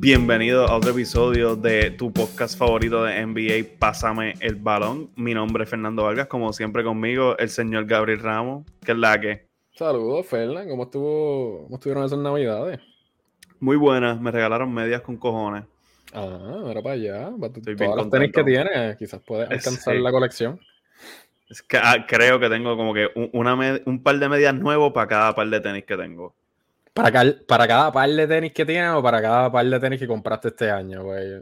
Bienvenido a otro episodio de tu podcast favorito de NBA, Pásame el balón. Mi nombre es Fernando Vargas, como siempre conmigo, el señor Gabriel Ramos, que es la que. Saludos, Fernando. ¿Cómo, estuvo, ¿Cómo estuvieron esas navidades? Muy buenas, me regalaron medias con cojones. Ah, era para allá. Estoy Todas las tenis que tienes, quizás puedes alcanzar la colección. Es que, ah, creo que tengo como que una un par de medias nuevos para cada par de tenis que tengo. ¿Para, ¿Para cada par de tenis que tienes o para cada par de tenis que compraste este año, güey?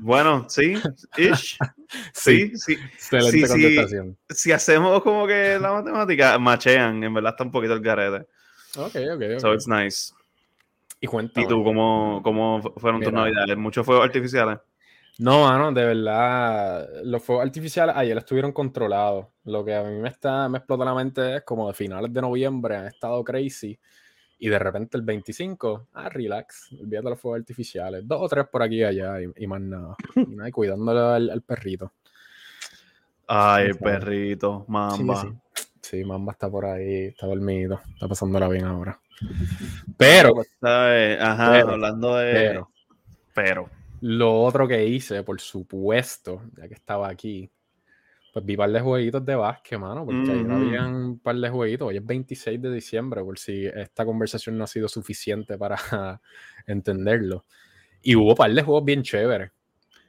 bueno, sí, sí, sí. Excelente contestación. Si hacemos como que la matemática, machean, en verdad está un poquito el garete. Ok, ok, ok. So it's nice. Y cuéntame. ¿Y tú cómo, cómo fueron tus navidades? ¿Muchos fuegos artificiales? No, mano, de verdad, los fuegos artificiales ayer estuvieron controlados. Lo que a mí me está, me explota la mente es como de finales de noviembre han estado crazy y de repente el 25, ah, relax, olvídate de los fuegos artificiales. Dos o tres por aquí y allá y, más nada. Y cuidándole al, perrito. Ay, el perrito, Mamba. Sí, Mamba está por ahí, está dormido, está pasándola bien ahora. Pero, Ajá, hablando de. Pero, pero. Lo otro que hice, por supuesto, ya que estaba aquí, pues vi un par de jueguitos de básquet, mano, porque ahí había un par de jueguitos. Hoy es 26 de diciembre, por si esta conversación no ha sido suficiente para entenderlo. Y hubo un par de juegos bien chéveres.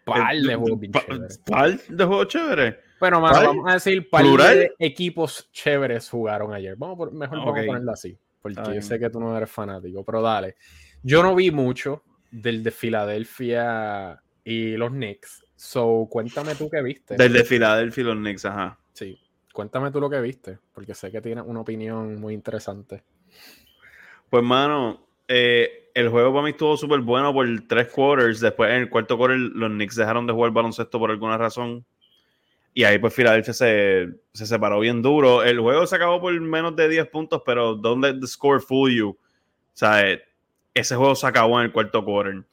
Par de juegos bien chéveres. Par de juegos chéveres. Bueno, mano, vamos a decir par de equipos chéveres jugaron ayer. Vamos por, mejor vamos a ponerlo así, porque yo sé que tú no eres fanático, pero dale. Yo no vi mucho del de Filadelfia y los Knicks. So, cuéntame tú qué viste. Del de Filadelfia y los Knicks, ajá. Sí. Cuéntame tú lo que viste, porque sé que tienes una opinión muy interesante. Pues, mano, eh, el juego para mí estuvo súper bueno por tres quarters. Después, en el cuarto quarter, los Knicks dejaron de jugar baloncesto por alguna razón. Y ahí, pues, Filadelfia se, se separó bien duro. El juego se acabó por menos de 10 puntos, pero don't let the score fool you. O sea, ese juego se acabó en el cuarto quarter.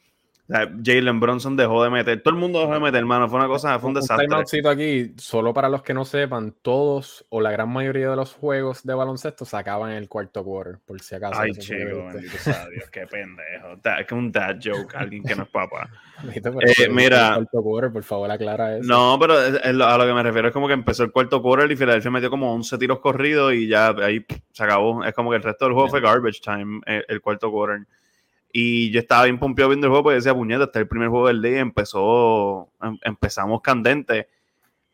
Jalen Bronson dejó de meter. Todo el mundo dejó de meter, hermano. Fue una cosa, fue un desastre. Un aquí, solo para los que no sepan, todos o la gran mayoría de los juegos de baloncesto se acaban en el cuarto quarter, por si acaso. Ay, chico, bendito sea Dios, qué pendejo. Es que un dad joke, alguien que no es papá. eh, mira. Cuarto quarter, por favor, aclara eso. No, pero a lo que me refiero es como que empezó el cuarto quarter y Philadelphia metió como 11 tiros corridos y ya ahí se acabó. Es como que el resto del juego fue garbage time, el, el cuarto quarter. Y yo estaba bien pompeado viendo el juego porque decía, puñeta, este es el primer juego del día. Empezó, em, empezamos candente.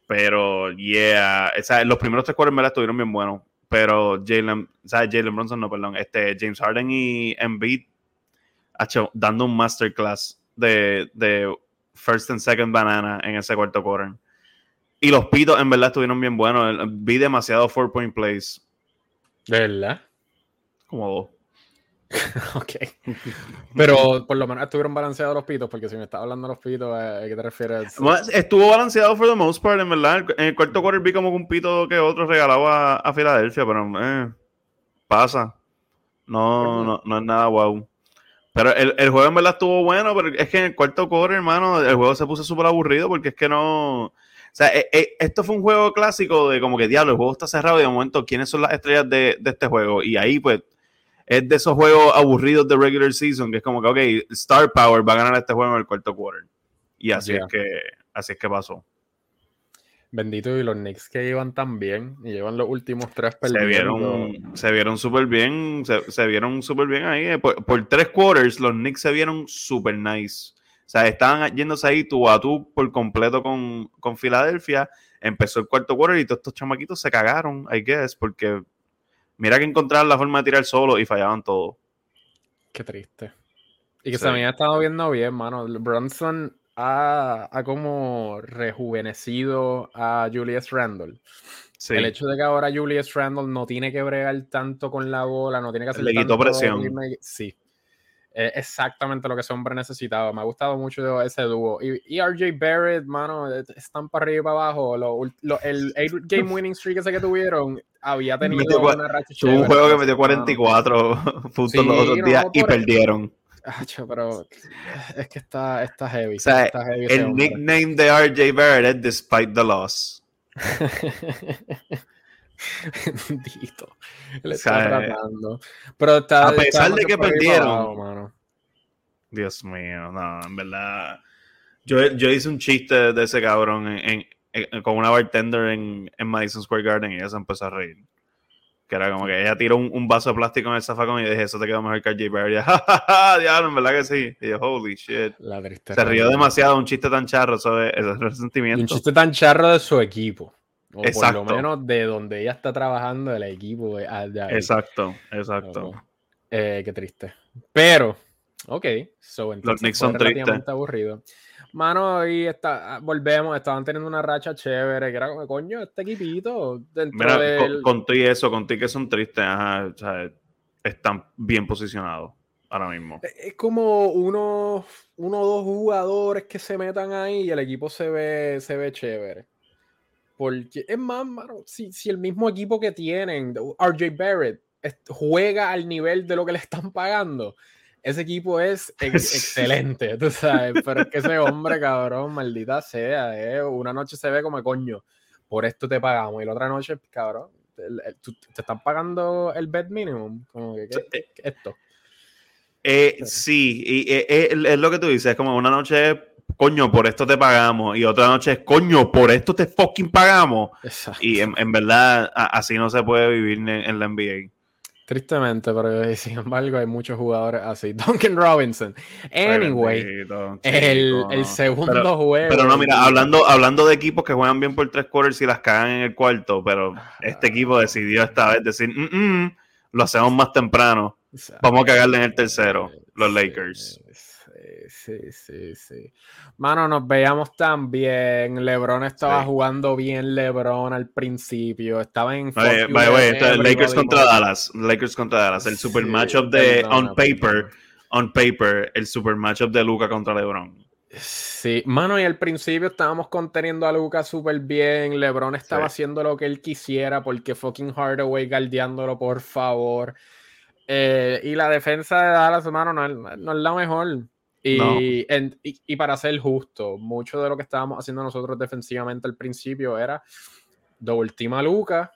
Pero, yeah, los primeros tres cuartos me la estuvieron bien buenos. Pero Jalen, Jalen Bronson, no, perdón, este, James Harden y Embiid, hecho, dando un masterclass de, de first and second banana en ese cuarto quarter. Y los pitos en verdad estuvieron bien buenos. Vi demasiado four point plays. ¿De verdad? Como dos. ok. Pero por lo menos estuvieron balanceados los pitos, porque si me estás hablando de los pitos, ¿a qué te refieres? Estuvo balanceado for the most part, en verdad. En el cuarto quarter vi como un pito que otro regalaba a, Filadelfia, pero eh, pasa. No, no, no es nada wow. Pero el, el, juego en verdad estuvo bueno, pero es que en el cuarto quarter, hermano, el juego se puso súper aburrido porque es que no. O sea, eh, eh, esto fue un juego clásico de como que, diablo, el juego está cerrado y de momento, ¿quiénes son las estrellas de, de este juego? Y ahí, pues, es de esos juegos aburridos de regular season, que es como que, ok, Star Power va a ganar este juego en el cuarto quarter. Y así, es, que, así es que pasó. Bendito, y los Knicks que iban tan bien y llevan los últimos tres perdiendo. Se vieron, se vieron súper bien, se, vieron súper bien ahí. Eh, por, tres quarters, los Knicks se vieron súper nice. O sea, estaban yéndose ahí tú a tú por completo con, con Filadelfia. Empezó el cuarto quarter y todos estos chamaquitos se cagaron, I guess, porque Mira que encontraron la forma de tirar solo y fallaban todo. Qué triste. Y que se me ha estado viendo bien, mano. Bronson ha, como rejuvenecido a Julius Randle. El hecho de que ahora Julius Randle no tiene que bregar tanto con la bola, no tiene que hacer Le quitó presión. Sí, es exactamente lo que ese hombre necesitaba. Me ha gustado mucho ese dúo. Y, RJ Barrett, mano, están para arriba y para abajo. el game winning streak ese que tuvieron había tenido una racha Tuvo un juego que metió 44 puntos los otros días y perdieron. pero es que está, está heavy. el nickname de RJ Barrett es Despite the Loss. Le está tratando. Pero está, a pesar de que perdieron. Dios mío, no, en verdad. Yo, yo hice un chiste de ese cabrón en, con una bartender en, en, Madison Square Garden y ella se empezó a reír. Que era como que ella tiró un, vaso de plástico en el zafacón y dije, eso te quedó mejor que el J. Barry. Diablo, en verdad que sí. Y yo, holy shit. se rió demasiado un chiste tan charro, eso es, eso resentimiento. Un chiste tan charro de su equipo. O por lo menos de donde ella está trabajando, el equipo. Exacto, exacto. Eh, qué triste. Pero, ok, so, entonces Los Knicks son tristes. aburrido. Mano, y está, volvemos, estaban teniendo una racha chévere, que era como, coño, este equipito. Mira, con, ti eso, con ti que son tristes, están bien posicionados ahora mismo. Es como uno, uno o dos jugadores que se metan ahí y el equipo se ve, se ve chévere. Porque es más, mano, si, si el mismo equipo que tienen, RJ Barrett, juega al nivel de lo que le están pagando, ese equipo es excelente, tú sabes, pero es que ese hombre, cabrón, maldita sea, eh, una noche se ve como coño, por esto te pagamos, y la otra noche, cabrón, te, están pagando el bed minimum, como que, ¿qué, esto? Eh, sí, y eh, eh, es lo que tú dices, es como una noche, coño, por esto te pagamos, y otra noche es, coño, por esto te fucking pagamos. Y en, verdad, así no se puede vivir en la NBA. Tristemente, pero sin embargo hay muchos jugadores así. Duncan Robinson. Anyway, el, segundo juego. Pero no, mira, hablando, hablando de equipos que juegan bien por tres quarters y las cagan en el cuarto, pero este equipo decidió esta vez decir, mm, mm, lo hacemos más temprano. Vamos a cagarle en el tercero, los Lakers sí, sí, sí. Mano, nos veíamos tan bien. LeBron estaba jugando bien LeBron al principio. Estaba en. Lakers contra Dallas. Lakers contra Dallas. El super matchup de on paper. On paper, el super matchup de Luca contra LeBron. Sí, mano, y al principio estábamos conteniendo a Luca súper bien. LeBron estaba haciendo lo que él quisiera porque fucking Hardaway guardiándolo, por favor. Eh, y la defensa de Dallas, mano, no, no es la mejor. Y, y, para ser justo, mucho de lo que estábamos haciendo nosotros defensivamente al principio era doble team a Luca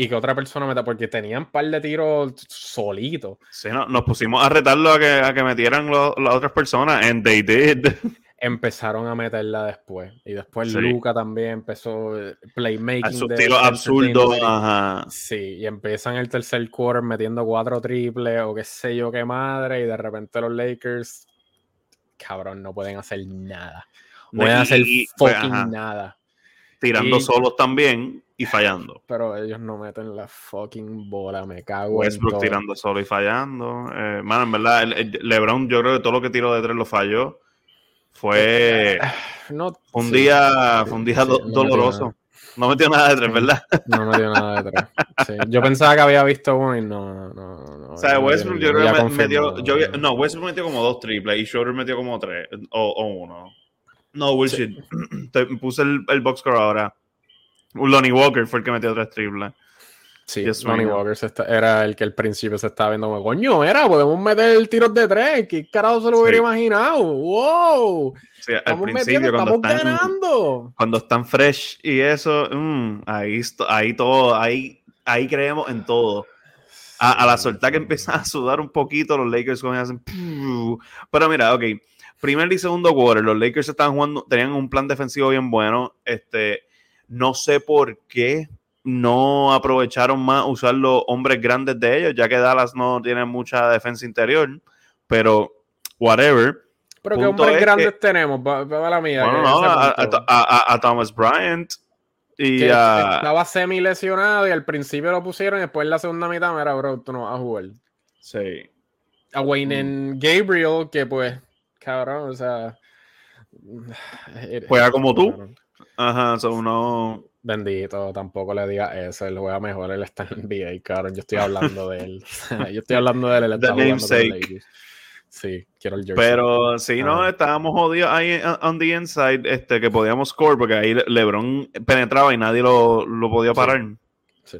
y que otra persona meta, porque tenían un par de tiros solitos. Sí, no, nos pusimos a retarlo a que, a que metieran las otras personas, and they did. Empezaron a meterla después. Y después Luca también empezó eh, playmaking. Sus tiros absurdos. Sí, y empiezan el tercer quarter metiendo cuatro triples o qué sé yo qué madre. Y de repente los Lakers cabrón, no pueden hacer nada. Pueden hacer pues, fucking nada. Tirando solos también y fallando. Pero ellos no meten la fucking bola, me cago Westbrook tirando solo y fallando. Eh, en verdad, LeBron, yo creo que todo lo que tiró de tres lo falló. Fue no, un día, fue un día doloroso. No metió nada de tres, ¿verdad? No metió nada de tres. Yo pensaba que había visto uno y no, no, no. O sea, Westbrook yo creo que metió. Yo, no, Westbrook metió como dos triples y Schroeder metió como tres o, o uno. No, bullshit. Te puse el, el box score ahora. Lonnie Walker fue el que metió tres triples. Sí, Lonnie Walker era el que al principio se estaba viendo como, coño, era, podemos meter tiros de tres. ¿Qué carajo se lo hubiera imaginado? ¡Wow! Sí, al principio, cuando están, ganando. cuando están fresh y eso, mm, ahí, ahí todo, ahí, ahí creemos en todo. A, la suelta que empiezan a sudar un poquito, los Lakers hacen. Pero mira, ok. Primer y segundo quarter, los Lakers estaban jugando, tenían un plan defensivo bien bueno. Este, no sé por qué no aprovecharon más usar los hombres grandes de ellos, ya que Dallas no tiene mucha defensa interior, pero whatever. Pero qué hombres grandes tenemos, para la mía. Bueno, no, a, Thomas Bryant y a... Estaba semi lesionado y al principio lo pusieron y después en la segunda mitad, mira, bro, tú no vas a jugar. Sí. A Wayne mm. Gabriel, que pues, cabrón, o sea... Juega como tú. Ajá, o sea, uno Bendito, tampoco le diga eso. Él juega mejor, él está en NBA, cabrón. Yo estoy hablando de él. yo estoy hablando de él, él está jugando con Sí, quiero el jersey. Pero sí, no, estábamos jodidos ahí on the inside, este, que podíamos score, porque ahí LeBron penetraba y nadie lo, lo podía parar. Sí.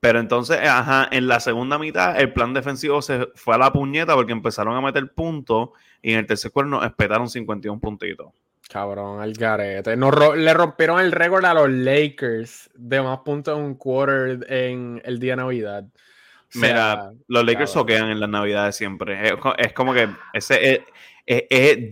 Pero entonces, ajá, en la segunda mitad, el plan defensivo se fue a la puñeta porque empezaron a meter puntos y en el tercer cuerno espetaron 51 puntitos. Cabrón, al garete. le rompieron el récord a los Lakers de más puntos en un quarter en el día de Navidad. O Mira, los Lakers soquean en las navidades siempre. Es, como que ese es,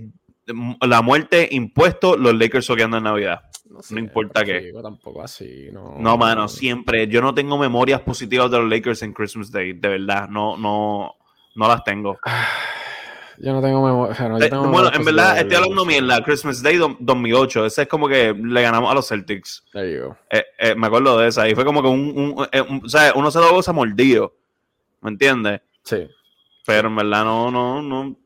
la muerte impuesto, los Lakers soqueando en Navidad. No, importa qué. Tampoco así, no. No, mano, siempre. Yo no tengo memorias positivas de los Lakers en Christmas Day, de verdad. No, no, no las tengo. Yo no tengo memoria. Eh, bueno, en verdad, estoy hablando mierda. Christmas Day 2008. Ese es como que le ganamos a los Celtics. Eh, eh, me acuerdo de esa. Y fue como que un. o sea, uno se lo goza mordido. ¿Me entiendes? Sí. Pero en verdad, no, no, no.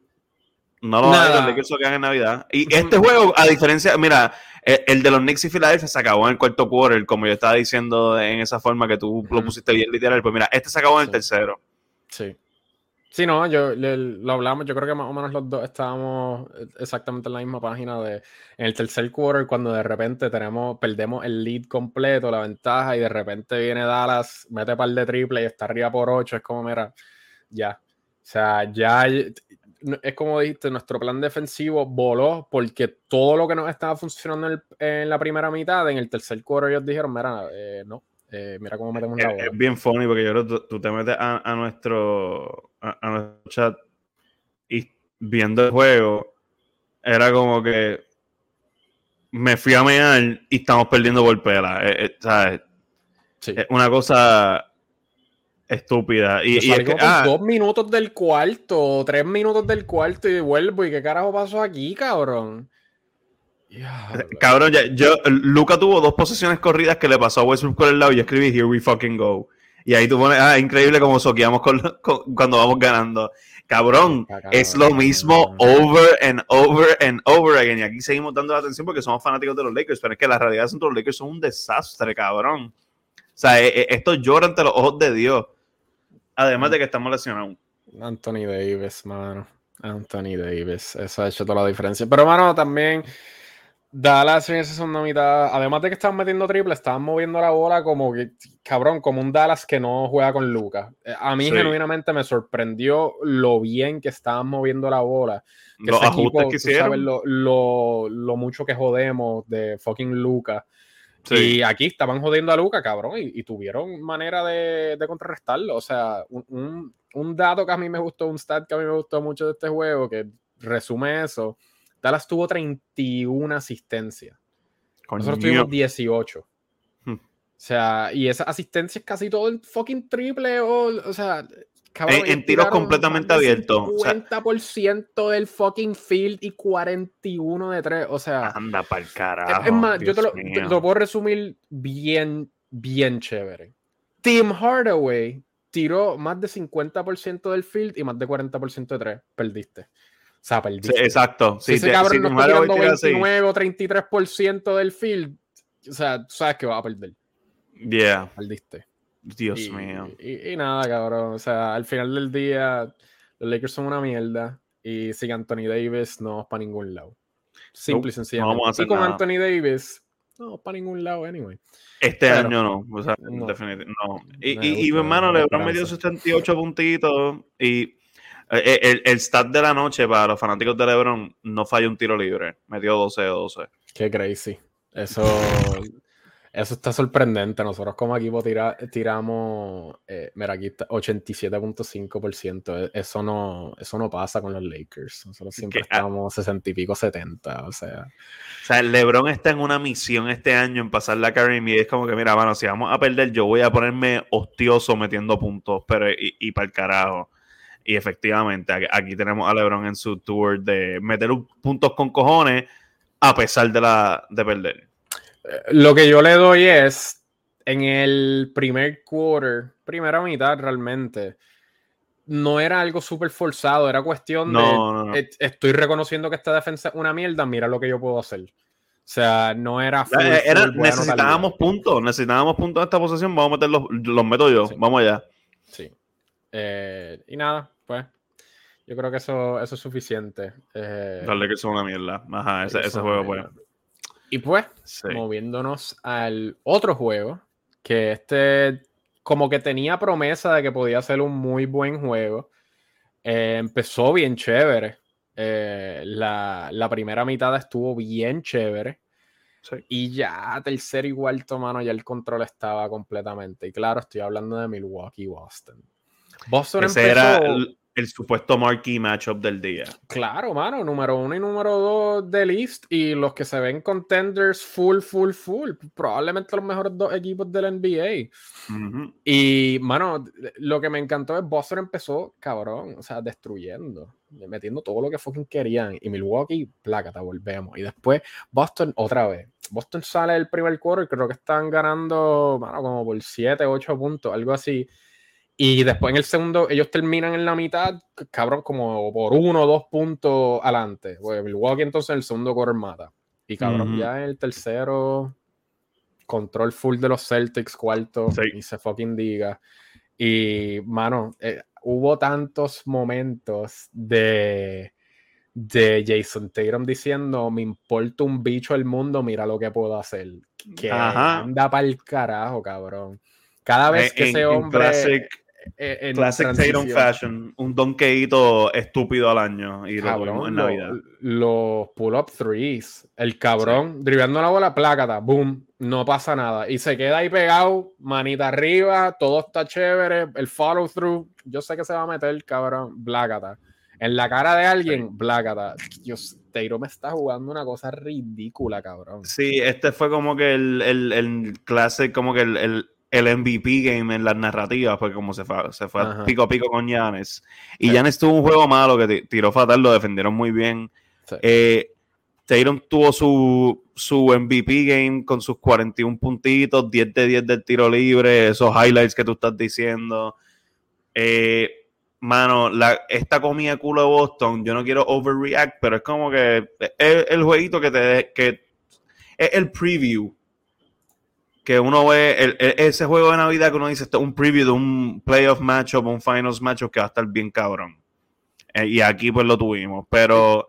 No lo hay los Lakers que en Navidad. Y este juego, a diferencia, mira, el, de los Knicks y Philadelphia se acabó en el cuarto quarter, como yo estaba diciendo en esa forma que tú lo pusiste bien literal. Pues mira, este se acabó en el tercero. Sí. Sí, no, yo lo hablamos, yo creo que más o menos los dos estábamos exactamente en la misma página de en el tercer quarter cuando de repente tenemos, perdemos el lead completo, la ventaja, y de repente viene Dallas, mete par de triple y está arriba por ocho, es como, mira, ya. O sea, ya es como dijiste, nuestro plan defensivo voló porque todo lo que nos estaba funcionando en, la primera mitad, en el tercer quarter ellos dijeron, mira, eh, no, eh, mira cómo metemos la bola. Es bien funny porque yo creo que tú, te metes a, nuestro, a, nuestro chat y viendo el juego, era como que me fui a mear y estamos perdiendo por pela. Eh, eh, ¿sabes? Es una cosa estúpida. Y, y es que, ah, dos minutos del cuarto, tres minutos del cuarto y vuelvo. ¿Y qué carajo pasó aquí, cabrón? Cabrón, ya, yo, Luca tuvo dos posesiones corridas que le pasó a Westbrook por el lado y yo escribí Here we fucking go. Y ahí tú pones, ah, increíble como soqueamos con, cuando vamos ganando. Cabrón, es lo mismo over and over and over again. Y aquí seguimos dando la atención porque somos fanáticos de los Lakers, pero es que la realidad es que los Lakers son un desastre, cabrón. O sea, e, e, esto llora ante los ojos de Dios. Además de que estamos lesionados. Anthony Davis, mano. Anthony Davis. Eso ha hecho toda la diferencia. Pero, mano, también Dallas en esa segunda mitad, además de que estaban metiendo triple, estaban moviendo la bola como que, cabrón, como un Dallas que no juega con Lucas. Eh, a mí genuinamente me sorprendió lo bien que estaban moviendo la bola. Que Los ajustes que hicieron. lo, mucho que jodemos de fucking Lucas. Y aquí estaban jodiendo a Lucas, cabrón, y, tuvieron manera de, contrarrestarlo. O sea, un, un dato que a mí me gustó, un stat que a mí me gustó mucho de este juego, que resume eso Dallas tuvo 31 asistencias. Nosotros tuvimos 18. Hmm. O sea, y esa asistencia es casi todo el fucking triple. O, o sea, en, tiros completamente abiertos. 50% del fucking field y 41 de 3. O sea, anda para el carajo. Es más, yo te lo, te lo, puedo resumir bien, bien chévere. Tim Hardaway tiró más de 50% del field y más de 40% de 3. Perdiste sea, exacto. Si ese cabrón no está tirando 29 o 33% del field, o sea, tú sabes que va a perder. Yeah. Perdiste. Dios mío. Y, nada, cabrón. O sea, al final del día, los Lakers son una mierda. Y sin Anthony Davis, no vamos para ningún lado. Simple y sencillamente. y con Anthony Davis, no para ningún lado, anyway. Este año no, o sea, definitivamente no. Y, y, y, hermano, LeBron metió 78 puntitos y eh, eh, el, el, stat de la noche para los fanáticos de LeBron no falló un tiro libre. Metió 12 12. Qué crazy. Eso, eso está sorprendente. Nosotros como equipo tiramos, eh, mira, aquí está 87.5%. Eso no, eso no pasa con los Lakers. Nosotros siempre ah. estamos 60 y pico, 70. O sea. O sea, LeBron está en una misión este año en pasar la Karim y es como que, mira, bueno, si vamos a perder, yo voy a ponerme hostioso metiendo puntos, pero y, y para el carajo. Y efectivamente, aquí tenemos a LeBron en su tour de meter puntos con cojones a pesar de, la, de perder. Eh, lo que yo le doy es en el primer quarter, primera mitad realmente, no era algo súper forzado, era cuestión de estoy reconociendo que esta defensa es una mierda, mira lo que yo puedo hacer. O sea, no era, eh, necesitábamos puntos, necesitábamos puntos en esta posición, vamos a meter los, los meto yo, vamos allá. Sí. Eh, y nada, pues yo creo que eso, eso es suficiente. Eh, Darle que es una mierda. Ajá, ese, ese juego, pues. Y pues, moviéndonos al otro juego, que este como que tenía promesa de que podía ser un muy buen juego. Eh, empezó bien chévere. Eh, la, la, primera mitad estuvo bien chévere. Y ya tercero y cuarto, mano, ya el control estaba completamente. Y claro, estoy hablando de Milwaukee Boston. Boston Ese era el, el supuesto marquee matchup del día. Claro, mano, número uno y número dos del East y los que se ven contenders full, full, full. Probablemente los mejores dos equipos del NBA. Y, mano, lo que me encantó es Boston empezó, cabrón, o sea, destruyendo, metiendo todo lo que fucking querían. Y Milwaukee, plácata, volvemos. Y después Boston otra vez. Boston sale el primer quarter, creo que están ganando, mano, como por 7, 8 puntos, algo así. Y después en el segundo, ellos terminan en la mitad, cabrón, como por uno o dos puntos adelante. Pues Milwaukee entonces en el segundo correr mata. Y cabrón, ya en el tercero, control full de los Celtics, cuarto, y se fucking diga. Y, mano, eh, hubo tantos momentos de, de Jason Tatum diciendo, me importa un bicho el mundo, mira lo que puedo hacer. Que anda para el carajo, cabrón. Cada vez que ese hombre... Eh, en Classic Tatum Fashion, un donkeito estúpido al año y lo en Navidad. Los pull-up threes, el cabrón sí. la bola, plácata, boom, no pasa nada. Y se queda ahí pegado, manita arriba, todo está chévere, el follow through, yo sé que se va a meter, cabrón, plácata. En la cara de alguien, plácata. Dios, Tatum me está jugando una cosa ridícula, cabrón. Sí, este fue como que el, el, el classic, como que el el MVP game en las narrativas, porque como se fue, se fue pico a pico con Yanes. Y Yanes tuvo un juego malo que tiró fatal, lo defendieron muy bien. Eh, Tatum tuvo su, su MVP game con sus 41 puntitos, 10 de 10 del tiro libre, esos highlights que tú estás diciendo. Eh, mano, la, esta comida culo de Boston, yo no quiero overreact, pero es como que es el jueguito que te que es el preview que uno ve ese juego de Navidad que uno dice, esto es un preview de un playoff matchup, un finals matchup que va a estar bien cabrón. Eh, y aquí pues lo tuvimos. Pero,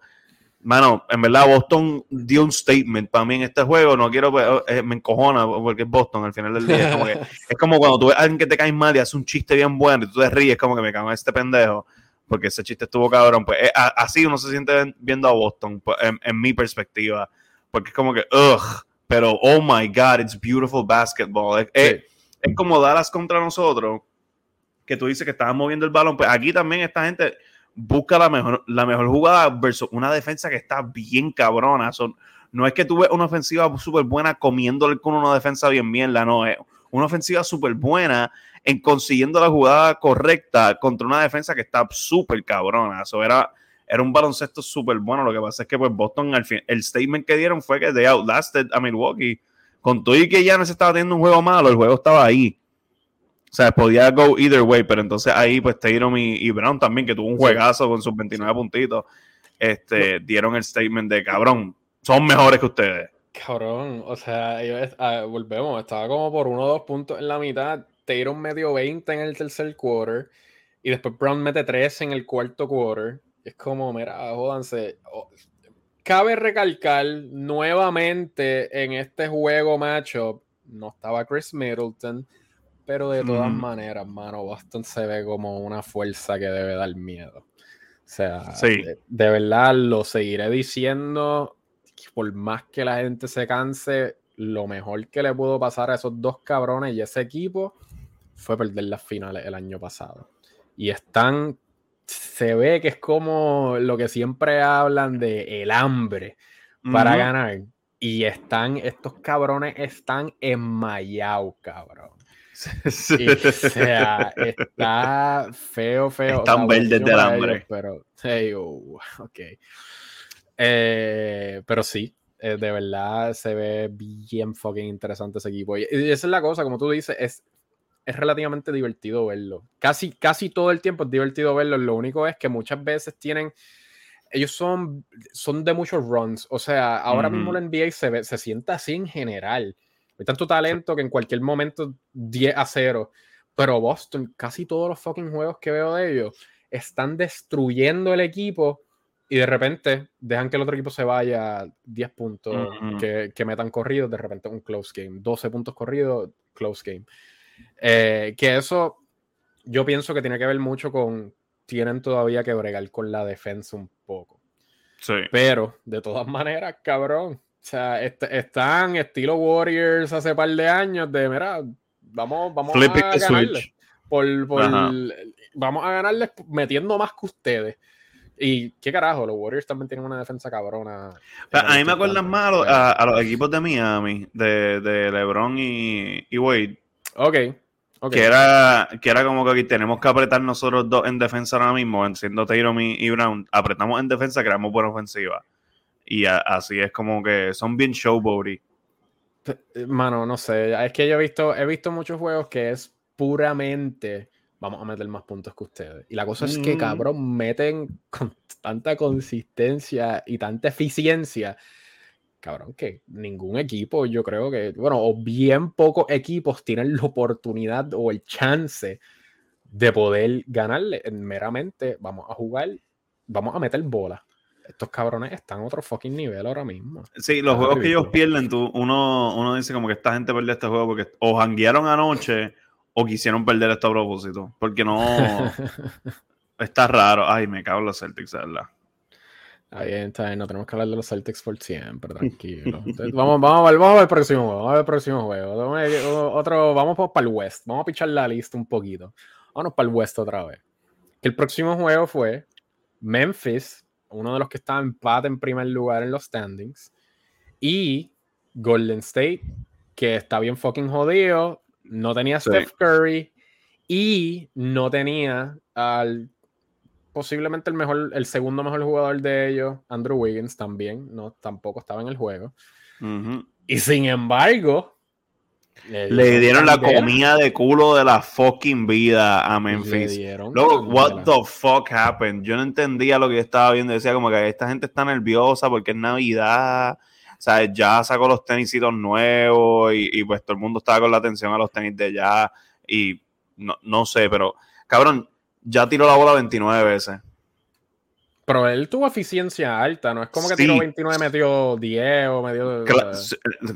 mano, en verdad Boston dio un statement para mí en este juego. No quiero, pues, eh, me encojona porque es Boston al final del día. Es como, cuando tú ves a alguien que te cae mal y hace un chiste bien bueno y tú te ríes, como que me cago en este pendejo. Porque ese chiste estuvo cabrón. Pues eh, así uno se siente viendo a Boston, pues, en, en mi perspectiva. Porque es como que, ugh pero oh my god, it's beautiful basketball. Es, como Dallas contra nosotros, que tú dices que estaban moviendo el balón. Pues aquí también esta gente busca la mejor, la mejor jugada versus una defensa que está bien cabrona. Son, no es que tuve una ofensiva súper buena comiéndole con una defensa bien mierda, no, es una ofensiva súper buena en consiguiendo la jugada correcta contra una defensa que está súper cabrona. Eso era era un baloncesto súper bueno. Lo que pasa es que pues Boston, al fin, el statement que dieron fue que they outlasted a Milwaukee. Con todo y que ya no se estaba teniendo un juego malo, el juego estaba ahí. O sea, podía go either way, pero entonces ahí pues Tatum y, y Brown también, que tuvo un juegazo con sus 29 puntitos, este, dieron el statement de cabrón, son mejores que ustedes. Cabrón, o sea, ah, volvemos, estaba como por uno o dos puntos en la mitad, Tatum medio 20 en el tercer quarter, y después Brown mete 3 en el cuarto quarter, es como, mira, jódanse. Cabe recalcar nuevamente en este juego matchup, no estaba Chris Middleton, pero de todas maneras, mano, Boston se ve como una fuerza que debe dar miedo. O sea, de, verdad lo seguiré diciendo. Por más que la gente se canse, lo mejor que le pudo pasar a esos dos cabrones y ese equipo fue perder las finales el año pasado. Y están se ve que es como lo que siempre hablan de el hambre para ganar. Y están, estos cabrones están enmayados, cabrón. o sea, está feo, feo. Están verdes del hambre. pero, hey, oh, ok. Eh, pero sí, eh, de verdad se ve bien fucking interesante ese equipo. Y esa es la cosa, como tú dices, es es relativamente divertido verlo. Casi, casi todo el tiempo es divertido verlo. Lo único es que muchas veces tienen. Ellos son, son de muchos runs. O sea, ahora mismo la NBA se, se sienta así en general. Hay tanto talento que en cualquier momento 10 a 0. Pero Boston, casi todos los fucking juegos que veo de ellos están destruyendo el equipo y de repente dejan que el otro equipo se vaya 10 puntos que, que, metan corridos, de repente un close game, 12 puntos corridos, close game. Eh, que eso yo pienso que tiene que ver mucho con, tienen todavía que bregar con la defensa un poco. Sí. Pero, de todas maneras, cabrón. O sea, están estilo Warriors hace par de años de, mira, vamos, vamos a ganarle. por, vamos a ganarles metiendo más que ustedes. Y qué carajo, los Warriors también tienen una defensa cabrona. a mí me acuerdan más a, los equipos de Miami, de, de LeBron y, y Wade. Ok. Que, era, que era como que aquí tenemos que apretar nosotros dos en defensa ahora mismo, siendo Taylor y, Brown. Apretamos en defensa, creamos buena ofensiva. Y así es como que son bien showboaty. Mano, no sé. Es que yo he visto, he visto muchos juegos que es puramente vamos a meter más puntos que ustedes. Y la cosa es que, mm. cabrón, meten con tanta consistencia y tanta eficiencia cabrón, que ningún equipo, yo creo que, bueno, o bien pocos equipos tienen la oportunidad o el chance de poder ganarle. Meramente vamos a jugar, vamos a meter bola. Estos cabrones están a otro fucking nivel ahora mismo. Sí, los juegos que ellos pierden, tú, uno, uno dice como que esta gente perdió este juego porque o janguearon anoche o quisieron perder esto a propósito. Porque no. está raro. Ay, me cago en los Celtics, ¿verdad? Bien, está. No tenemos que hablar de los Celtics por siempre, tranquilo. vamos, vamos, a ver, vamos a ver el próximo juego. Vamos a ver el próximo juego. Otro, vamos para el West. Vamos a pichar la lista un poquito. Vamos para el West otra vez. el próximo juego fue Memphis, uno de los que estaba empate en primer lugar en los standings. Y Golden State, que está bien fucking jodido. No tenía Steph Curry. Y no tenía al posiblemente el mejor, el segundo mejor jugador de ellos, Andrew Wiggins también, no, tampoco estaba en el juego. Y sin embargo, le dieron, la comida de culo de la fucking vida a Memphis. Luego, what the fuck happened? Yo no entendía lo que yo estaba viendo. Decía como que esta gente está nerviosa porque es Navidad. O sea, ya sacó los tenisitos nuevos y, y, pues todo el mundo estaba con la atención a los tenis de ya. Y no, no sé, pero cabrón, ya tiró la bola 29 veces. Pero él tuvo eficiencia alta, ¿no? Es como que tiró 29, metió 10 o medio.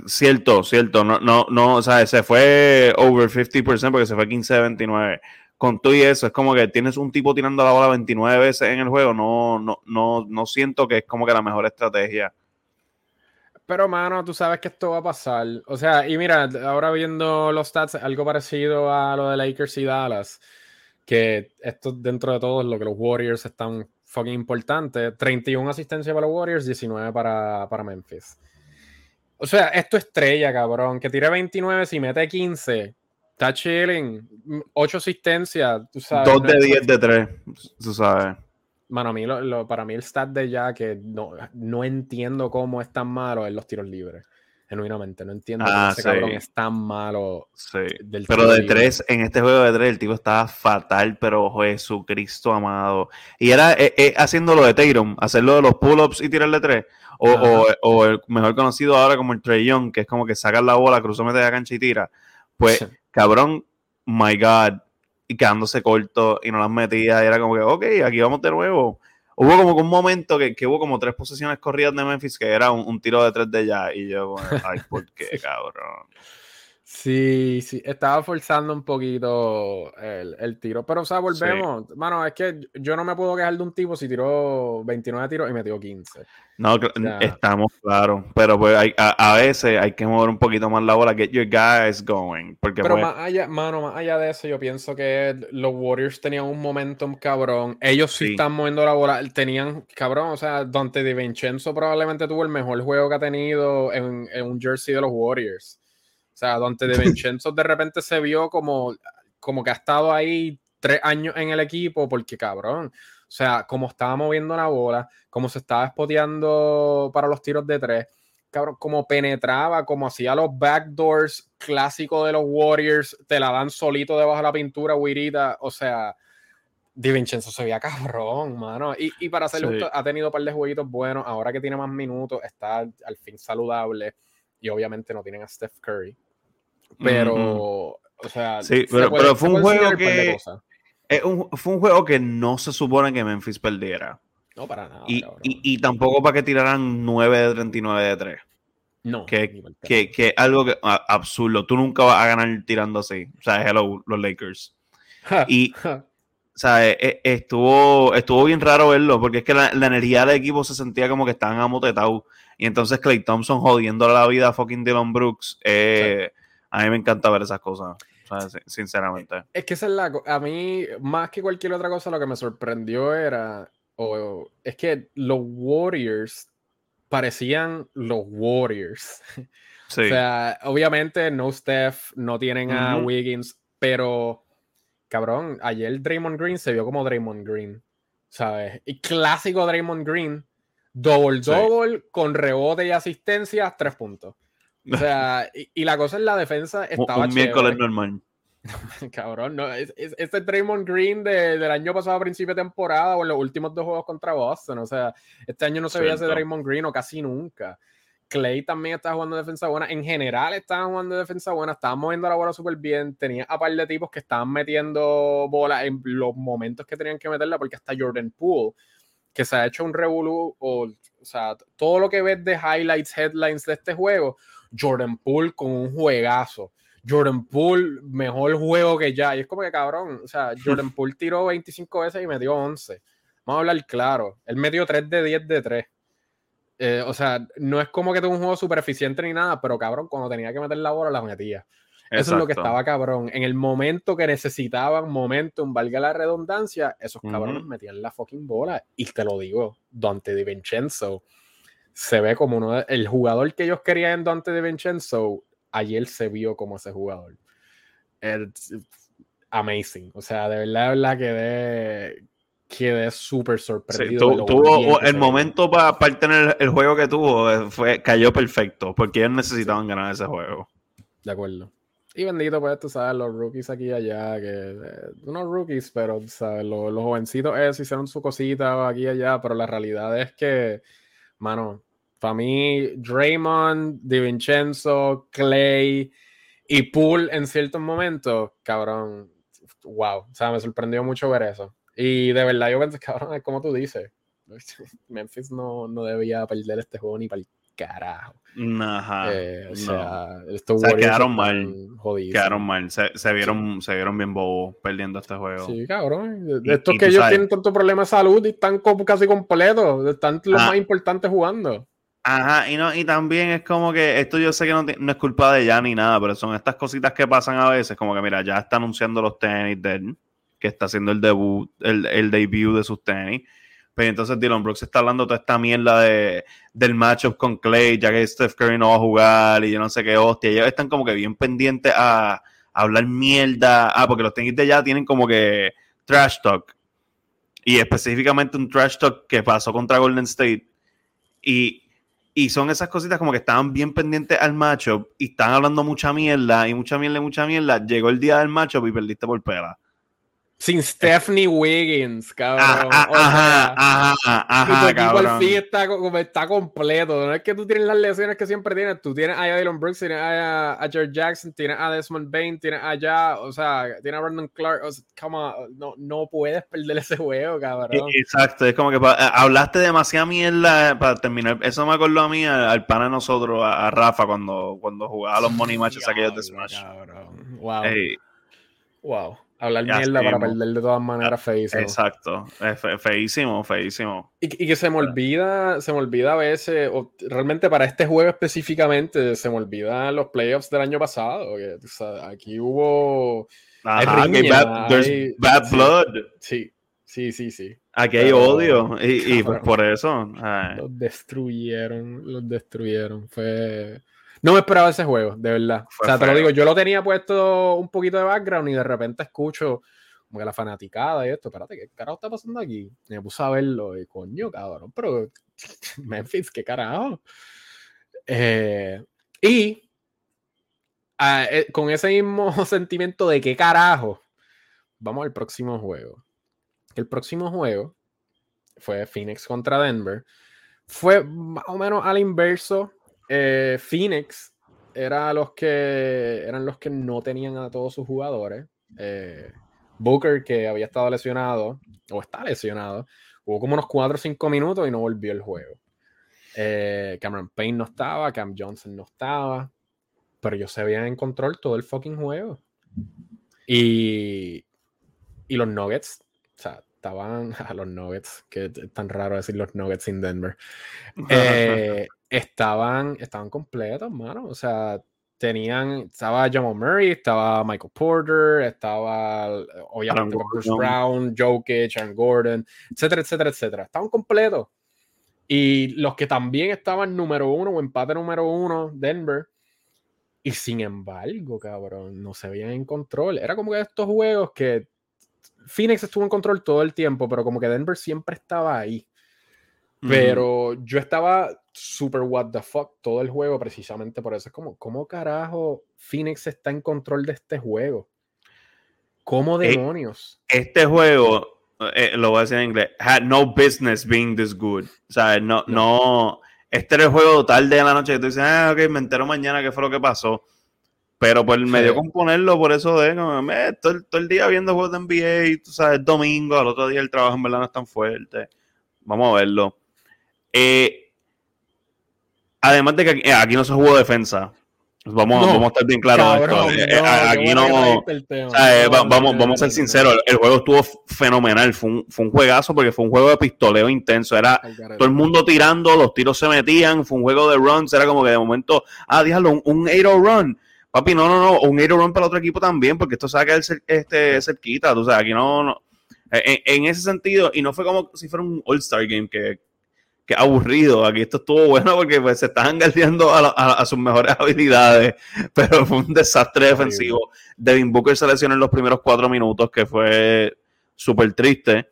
cierto, cierto. No, no, no, o sea, se fue over 50% porque se fue 15 de 29. Con todo y eso, es como que tienes un tipo tirando la bola 29 veces en el juego. No, no, no, no siento que es como que la mejor estrategia. Pero, mano, tú sabes que esto va a pasar. O sea, y mira, ahora viendo los stats, algo parecido a lo de Lakers y Dallas que esto dentro de todo es lo que los Warriors están fucking importantes. 31 asistencia para los Warriors, 19 para, para Memphis. O sea, esto estrella, cabrón. Que tire 29 si mete 15. Está chilling. 8 asistencias, tú sabes. 2 de 10 de 3, tú sabes. Mano, a mí lo, para mí el stat de ya que no, no entiendo cómo es tan malo es los tiros libres genuinamente. No entiendo ah, ese cabrón es tan malo. Sí. pero de tres, en este juego de tres, el tipo estaba fatal, pero Jesucristo amado. Y era eh, eh, haciendo lo de Tayron, hacerlo de los pull-ups y tirarle tres. O, o, el mejor conocido ahora como el Trey Young, que es como que saca la bola, cruzó mete la cancha y tira. Pues, cabrón, my God. Y quedándose corto y no las metía. Y era como que, ok, aquí vamos de nuevo. Hubo como un momento que, hubo como tres posiciones corridas de Memphis que era un, tiro de tres de ya. Y yo, bueno, ay, ¿por qué, cabrón? Sí, sí, estaba forzando un poquito el, tiro. Pero, o sea, volvemos. Mano, es que yo no me puedo quejar de un tipo si tiró 29 tiros y metió 15. No, estamos claros. Pero pues hay, a, veces hay que mover un poquito más la bola. Get your guys going. Porque, pero pues más allá, mano, más allá de eso, yo pienso que los Warriors tenían un momentum cabrón. Ellos sí, están moviendo la bola. Tenían, cabrón, o sea, Dante Di Vincenzo probablemente tuvo el mejor juego que ha tenido en, en un jersey de los Warriors. O sea, Dante De Vincenzo de repente se vio como, como que ha estado ahí tres años en el equipo, porque cabrón. O sea, como estaba moviendo la bola, como se estaba spoteando para los tiros de tres, cabrón, como penetraba, como hacía los backdoors clásicos de los Warriors, te la dan solito debajo de la pintura, Wirita. O sea, Di Vincenzo se veía cabrón, mano. Y, y para hacerlo, ha tenido un par de jueguitos buenos. Ahora que tiene más minutos, está al fin saludable y obviamente no tienen a Steph Curry. Pero, o sea, sí, pero, fue un juego que fue un juego que no se supone que Memphis perdiera. No, para nada. Y, y, tampoco para que tiraran 9 de 39 de 3. No. Que, que, que algo que, absurdo. Tú nunca vas a ganar tirando así. O sea, hello, los Lakers. y, o sea, e, e, estuvo, estuvo bien raro verlo, porque es que la, la energía del equipo se sentía como que estaban amotetados. Y entonces Clay Thompson jodiendo la vida a fucking Dylan Brooks. Eh, a mí me encanta ver esas cosas. sinceramente. Es que esa es la. A mí, más que cualquier otra cosa, lo que me sorprendió era. O, es que los Warriors parecían los Warriors. O sea, obviamente no Steph, no tienen a Wiggins, pero cabrón, ayer Draymond Green se vio como Draymond Green, ¿sabes? Y clásico Draymond Green, double double con rebote y asistencia, tres puntos. O sea, y, la cosa en la defensa estaba. Un, miércoles normal. Cabrón, no, es, este Draymond Green del año pasado a principio de temporada o en los últimos dos juegos contra Boston. O sea, este año no se veía ese Draymond Green o casi nunca. Clay también está jugando defensa buena. En general estaban jugando defensa buena, estaban moviendo la bola súper bien. Tenía a par de tipos que estaban metiendo bola en los momentos que tenían que meterla, porque hasta Jordan Poole, que se ha hecho un revolú, o, o sea, todo lo que ves de highlights, headlines de este juego, Jordan Poole con un juegazo. Jordan Poole, mejor juego que ya. Y es como que cabrón, o sea, Jordan Poole tiró 25 veces y metió 11. Vamos a hablar claro. Él metió 3 de 10 de 3. Eh, o sea, no es como que tuvo un juego súper eficiente ni nada, pero cabrón, cuando tenía que meter la bola, la metía. Eso es lo que estaba cabrón. En el momento que necesitaban momentum, valga la redundancia, esos cabrones metían la fucking bola. Y te lo digo, Dante Di Vincenzo se ve como uno de, el jugador que ellos querían Dante Di Vincenzo. Ayer se vio como ese jugador. It's amazing. O sea, de verdad, de verdad quedé, quedé súper sorprendido. tuvo el momento para tener el juego que tuvo, eh, fue, cayó perfecto, porque ellos necesitaban ganar ese juego. De acuerdo. Y bendito, pues, tú sabes, los rookies aquí y allá, que eh, unos rookies, pero, ¿sabes? Los, los jovencitos esos hicieron su cosita aquí y allá, pero la realidad es que, mano, para mí, Draymond, DiVincenzo, Clay y Poole en ciertos momentos, cabrón, wow, o sea, me sorprendió mucho ver eso. Y de verdad yo pensé, cabrón, es como tú dices. Memphis no, no debía perder este juego ni para el carajo. Ajá. Eh, o sea, quedaron mal. Quedaron mal. Se, se, vieron, se vieron bien bobos perdiendo este juego. Sí, cabrón. De estos que ellos tienen tanto problema de salud y están casi completos. Están los ah. más importantes jugando. Ajá, y, no, y también es como que esto yo sé que no, no, es culpa de ya ni nada, pero son estas cositas que pasan a veces, como que mira, ya está anunciando los tenis de él que está haciendo el debut, el, el debut de sus tenis. Pues entonces Dylan Brooks está hablando toda esta mierda de, del matchup con Clay, ya que Steph Curry no va a jugar y yo no sé qué hostia. Ellos están como que bien pendientes a, hablar mierda. Ah, porque los tenis de ya tienen como que trash talk. Y específicamente un trash talk que pasó contra Golden State. Y, y son esas cositas como que estaban bien pendientes al matchup y están hablando mucha mierda y mucha mierda y mucha mierda. Llegó el día del matchup y perdiste por pela. Sin Stephanie Wiggins, cabrón. Ah, ajá, ajá, ajá, tu equipo al fin está, está, completo. No es que tú tienes las lesiones que siempre tienes. Tú tienes a Dylan Brooks, tienes a, a, George Jackson, tienes a Desmond Bain, tienes allá, o sea, tienes a Brandon Clark. O sea, no, no puedes perder ese juego, cabrón. Exacto, es como que eh, hablaste demasiada mierda eh, para terminar. Eso me acordó a mí, al, pana de nosotros, a, Rafa, cuando, cuando jugaba los money matches aquellos de Smash. Cabrón. Wow. Wow. Hablar mierda para perder de todas maneras ah, feísimo. Exacto. feísimo, feísimo. Y, que se me olvida, se me olvida a veces, o realmente para este juego específicamente, se me olvidan los playoffs del año pasado. aquí hubo. Ajá, bad, blood. Sí, sí, sí, sí. Aquí hay odio. Y, pues por eso. Los destruyeron, los destruyeron. Fue. No me esperaba ese juego, de verdad. o sea, te lo digo, yo lo tenía puesto un poquito de background y de repente escucho como que la fanaticada y esto, espérate, ¿qué carajo está pasando aquí? Y me puse a verlo y coño, cabrón, pero Memphis, ¿qué carajo? Eh, y ah, eh, con ese mismo sentimiento de qué carajo, vamos al próximo juego. El próximo juego fue Phoenix contra Denver. Fue más o menos al inverso eh, Phoenix era los que, eran los que no tenían a todos sus jugadores. Eh, Booker, que había estado lesionado, o está lesionado, jugó como unos 4 o 5 minutos y no volvió el juego. Eh, Cameron Payne no estaba, Cam Johnson no estaba, pero ellos se habían en control todo el fucking juego. Y, y los Nuggets, o sea, estaban a los Nuggets, que es tan raro decir los Nuggets en Denver. Eh, estaban, estaban completos, mano. O sea, tenían, estaba Jamal Murray, estaba Michael Porter, estaba obviamente Bruce Brown, Jokic, Aaron Gordon, etcétera, etcétera, etcétera. Estaban completos. Y los que también estaban número uno o empate número uno, Denver. Y sin embargo, cabrón, no se veían en control. Era como que estos juegos que Phoenix estuvo en control todo el tiempo, pero como que Denver siempre estaba ahí. Pero yo estaba super what the fuck todo el juego precisamente por eso. Es como, ¿cómo carajo Phoenix está en control de este juego? ¿Cómo eh, demonios? Este juego, eh, lo voy a decir en inglés, had no business being this good. O sea, no, no, este era el juego total de la noche que tú dices, ah, ok, me entero mañana qué fue lo que pasó. Pero pues me dio componerlo por eso de me, todo, el día viendo juegos de NBA, tú sabes, domingo, al otro día el trabajo en verdad no es tan fuerte. Vamos a verlo. Eh, además de que aquí, no se jugó defensa. Vamos, vamos a estar bien claros. aquí no. vamos, vamos a ser sinceros. El, juego estuvo fenomenal. Fue un, fue un, juegazo porque fue un juego de pistoleo intenso. Era todo el mundo tirando, los tiros se metían. Fue un juego de runs. Era como que de momento, ah, déjalo, un, un 8 run. Papi, no, no, no. Un 8 run para el otro equipo también, porque esto sabe que es este, cerquita. Tú sabes, aquí no. no. En, en, ese sentido, y no fue como si fuera un All-Star Game que, qué aburrido. Aquí esto estuvo bueno porque pues, se estaban galdeando a, sus mejores habilidades, pero fue un desastre defensivo. Devin Booker se lesionó en los primeros cuatro minutos, que fue súper triste.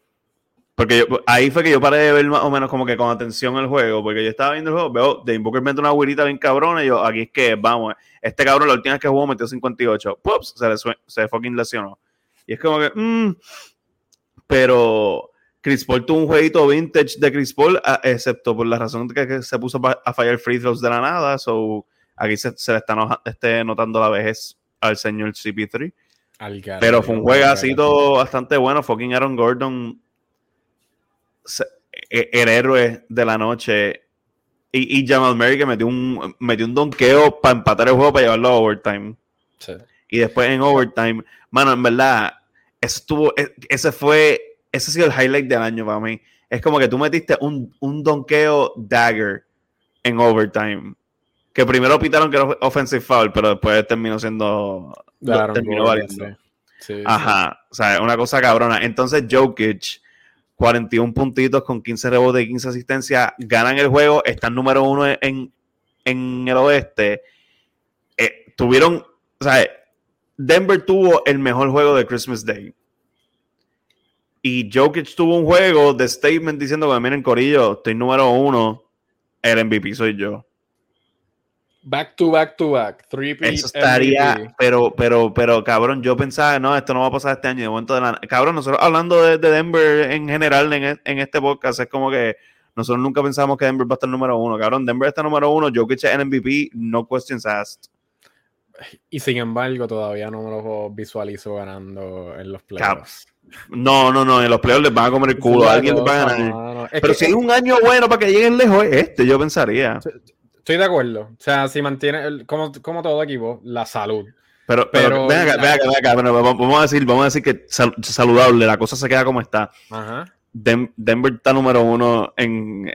Porque ahí fue que yo paré de ver más o menos como que con atención el juego, porque yo estaba viendo el juego, veo, Devin Booker mete una güerita bien cabrona, y yo, aquí es que, vamos, este cabrón la última vez que jugó metió 58, ¡pups! Se, le se fucking lesionó. Y es como que, mmm, pero Chris Paul tuvo un jueguito vintage de Chris Paul, excepto por la razón de que, se puso a fallar free throws de la nada. So, aquí se, le está este, notando la vejez al señor CP3. Pero fue un juegacito bastante bueno. Fucking Aaron Gordon, e, el héroe de la noche. Y, Jamal Murray que metió un, metió un donqueo para empatar el juego para llevarlo a overtime. Y después en overtime, mano, en verdad, estuvo, e, ese fue ese ha sido el highlight del año para mí. Es como que tú metiste un, un donqueo dagger en overtime. Que primero pitaron que era offensive foul, pero después terminó siendo. terminó valiendo. Ajá. O sea, una cosa cabrona. Entonces, Jokic, 41 puntitos con 15 rebotes y 15 asistencias, ganan el juego, están número uno en, en el oeste. Eh, tuvieron. O sea, Denver tuvo el mejor juego de Christmas Day. Y Jokic tuvo un juego de statement diciendo que miren, Corillo, estoy número uno, el MVP soy yo. Back to back to back. Three Eso estaría, pero, pero, pero, cabrón, yo pensaba, no, esto no va a pasar este año. De momento de la, cabrón, nosotros hablando de, Denver en general en, e, en, este podcast, es como que nosotros nunca pensamos que Denver va a estar número uno. Cabrón, Denver está número uno, Jokic es el MVP, no questions asked. Y sin embargo, todavía no me lo visualizo ganando en los playoffs. No, no, no, en los playoffs les van a comer el culo, alguien les va a ganar. Pero si es un año bueno para que lleguen lejos, este, yo pensaría. Estoy de acuerdo. O sea, si mantiene, como, como todo equipo, la salud. Pero, pero, ven acá, ven acá, ven acá. vamos, a decir, vamos a decir que saludable, la cosa se queda como está. Denver está número uno en,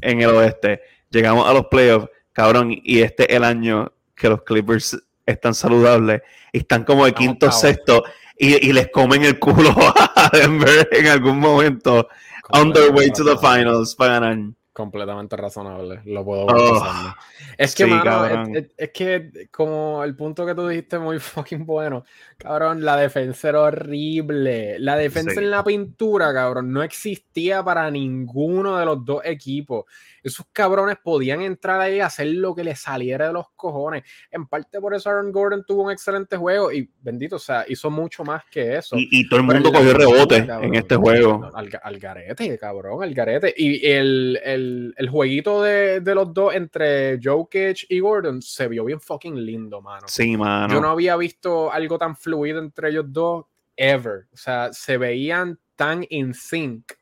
en el oeste. Llegamos a los playoffs, cabrón, y este es el año que los Clippers están saludables y están como de quinto, sexto y, les comen el culo a Denver en algún momento on their way to the finals para ganar. Completamente razonable, lo puedo ver oh, Es que, es, que como el punto que tú dijiste muy fucking bueno, cabrón, la defensa era horrible. La defensa en la pintura, cabrón, no existía para ninguno de los dos equipos esos cabrones podían entrar ahí a hacer lo que les saliera de los cojones. En parte por eso Aaron Gordon tuvo un excelente juego y bendito, o sea, hizo mucho más que eso. Y, todo el mundo cogió rebote en este juego. Al, garete, cabrón, al garete. Y el, el, jueguito de, de, los dos entre Jokic y Gordon se vio bien fucking lindo, mano. Sí, mano. Yo no había visto algo tan fluido entre ellos dos ever. O sea, se veían tan in sync.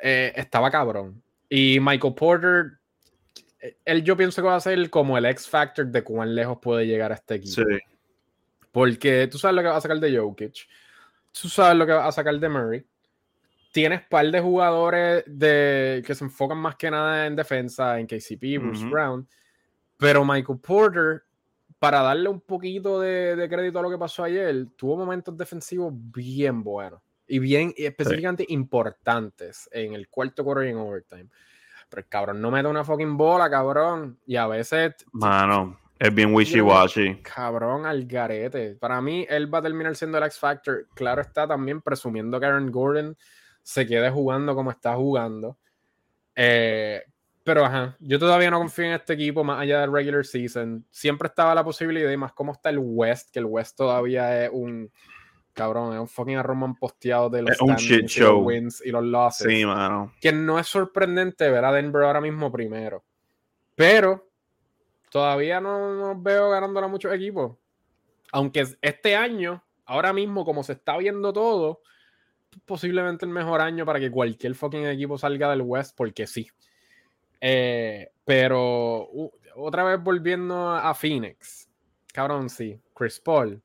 Eh, estaba cabrón. Y Michael Porter, él yo pienso que va a ser como el X Factor de cuán lejos puede llegar a este equipo. Sí. Porque tú sabes lo que va a sacar de Jokic, tú sabes lo que va a sacar de Murray. Tienes par de jugadores de, que se enfocan más que nada en defensa, en KCP, Bruce Brown. Pero Michael Porter para darle un poquito de, crédito a lo que pasó ayer, tuvo momentos defensivos bien buenos y bien específicamente importantes en el cuarto quarter y en overtime. Pero el cabrón no mete una fucking bola, cabrón. Y a veces. Mano, es bien wishy-washy. Cabrón, al garete. Para mí, él va a terminar siendo el X Factor. Claro está también presumiendo que Aaron Gordon se quede jugando como está jugando. Eh, pero ajá, yo todavía no confío en este equipo más allá del regular season. Siempre estaba la posibilidad, y más cómo está el West, que el West todavía es un cabrón, es un fucking arroman posteado de los, shit show. wins y los losses. Sí, mano. Que no es sorprendente ver a Denver ahora mismo primero. Pero todavía no, no veo ganándola muchos equipos. Aunque este año, ahora mismo, como se está viendo todo, posiblemente el mejor año para que cualquier fucking equipo salga del West, porque sí. Eh, pero otra vez volviendo a Phoenix. Cabrón, sí. Chris Paul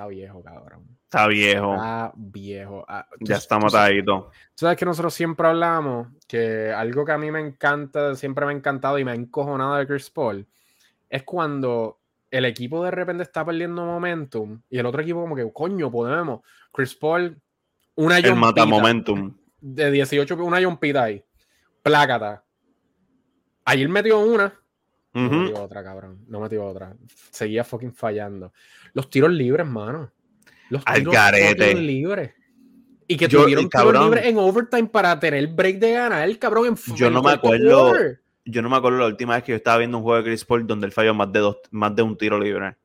está viejo, cabrón. Está viejo. Está viejo. Ah, ya está matadito. Tú sabes que nosotros siempre hablamos que algo que a mí me encanta, siempre me ha encantado y me ha encojonado de Chris Paul, es cuando el equipo de repente está perdiendo momentum y el otro equipo como que, coño, podemos. Chris Paul, una El mata momentum. De 18, una yompita ahí. Plácata Ayer metió una. No metió otra, cabrón. No metió otra. Seguía fucking fallando. Los tiros libres, mano. Los tiros, libres. Y que tuvieron tiros libres en overtime para tener break de ganar el cabrón en Yo no me acuerdo. Yo no me acuerdo la última vez que yo estaba viendo un juego de Chris Paul donde él falló más de dos, más de un tiro libre.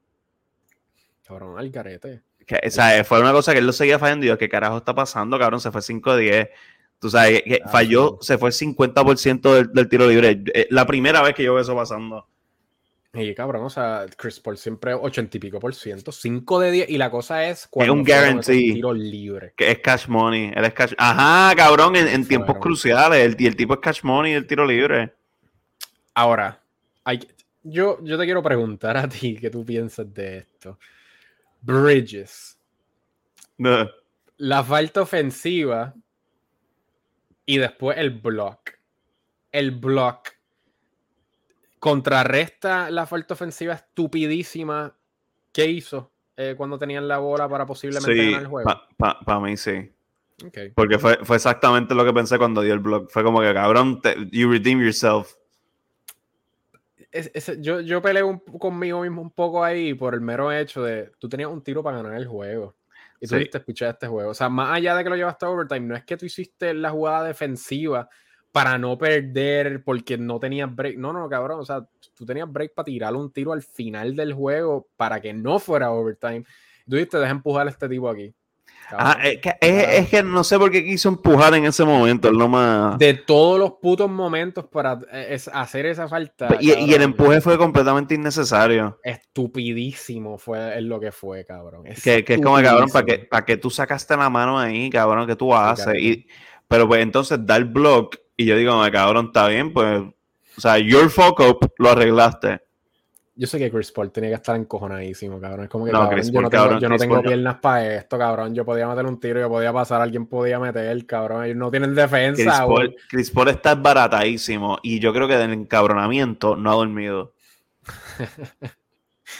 Cabrón, al carete. o sea, fue una cosa que él lo seguía fallando y yo, ¿qué carajo está pasando, cabrón? Se fue 5-10. Tú sabes, que falló, se fue el 50% del, del, tiro libre. Eh, la primera vez que yo veo eso pasando. Y cabrón, o sea, Chris Paul siempre 80 y pico por ciento, 5 de 10. Y la cosa es cuando es un guarantee. tiro libre. Que es cash money. Él es cash. Ajá, cabrón, en, tiempos cruciales. El, el tipo es cash money y el tiro libre. Ahora, hay, yo, yo te quiero preguntar a ti qué tú piensas de esto. Bridges. La falta ofensiva y después el block. El block contrarresta la falta ofensiva estupidísima que hizo eh, cuando tenían la bola para posiblemente ganar el juego. Para mí sí. Porque fue, fue, exactamente lo que pensé cuando dio el block. Fue como que, cabrón, you redeem yourself. yo, yo peleé conmigo mismo un poco ahí por el mero hecho de tú tenías un tiro para ganar el juego. Y tú viste escuchar este juego. O sea, más allá de que lo llevaste a overtime, no es que tú hiciste la jugada defensiva para no perder porque no tenías break. No, no, cabrón. O sea, tú tenías break para tirar un tiro al final del juego para que no fuera overtime. Tú dijiste, deja empujar a este tipo aquí. Ah, es, que, es, que, no sé por qué quiso empujar en ese momento. no más... De todos los putos momentos para eh, hacer esa falta. Y, el empuje fue completamente innecesario. Estupidísimo fue lo que fue, cabrón. Que, es como, cabrón, para que, para que tú sacaste la mano ahí, cabrón, que tú haces. y, pero pues entonces da el block y yo digo, cabrón, está bien, pues. O sea, your fuck up lo arreglaste yo sé que Chris Paul tenía que estar encojonadísimo, cabrón. Es como que yo no tengo, yo no tengo piernas para esto, cabrón. Yo podía meter un tiro, yo podía pasar, alguien podía meter, cabrón. Ellos no tienen defensa. Chris Paul, Chris Paul está baratadísimo y yo creo que del encabronamiento no ha dormido.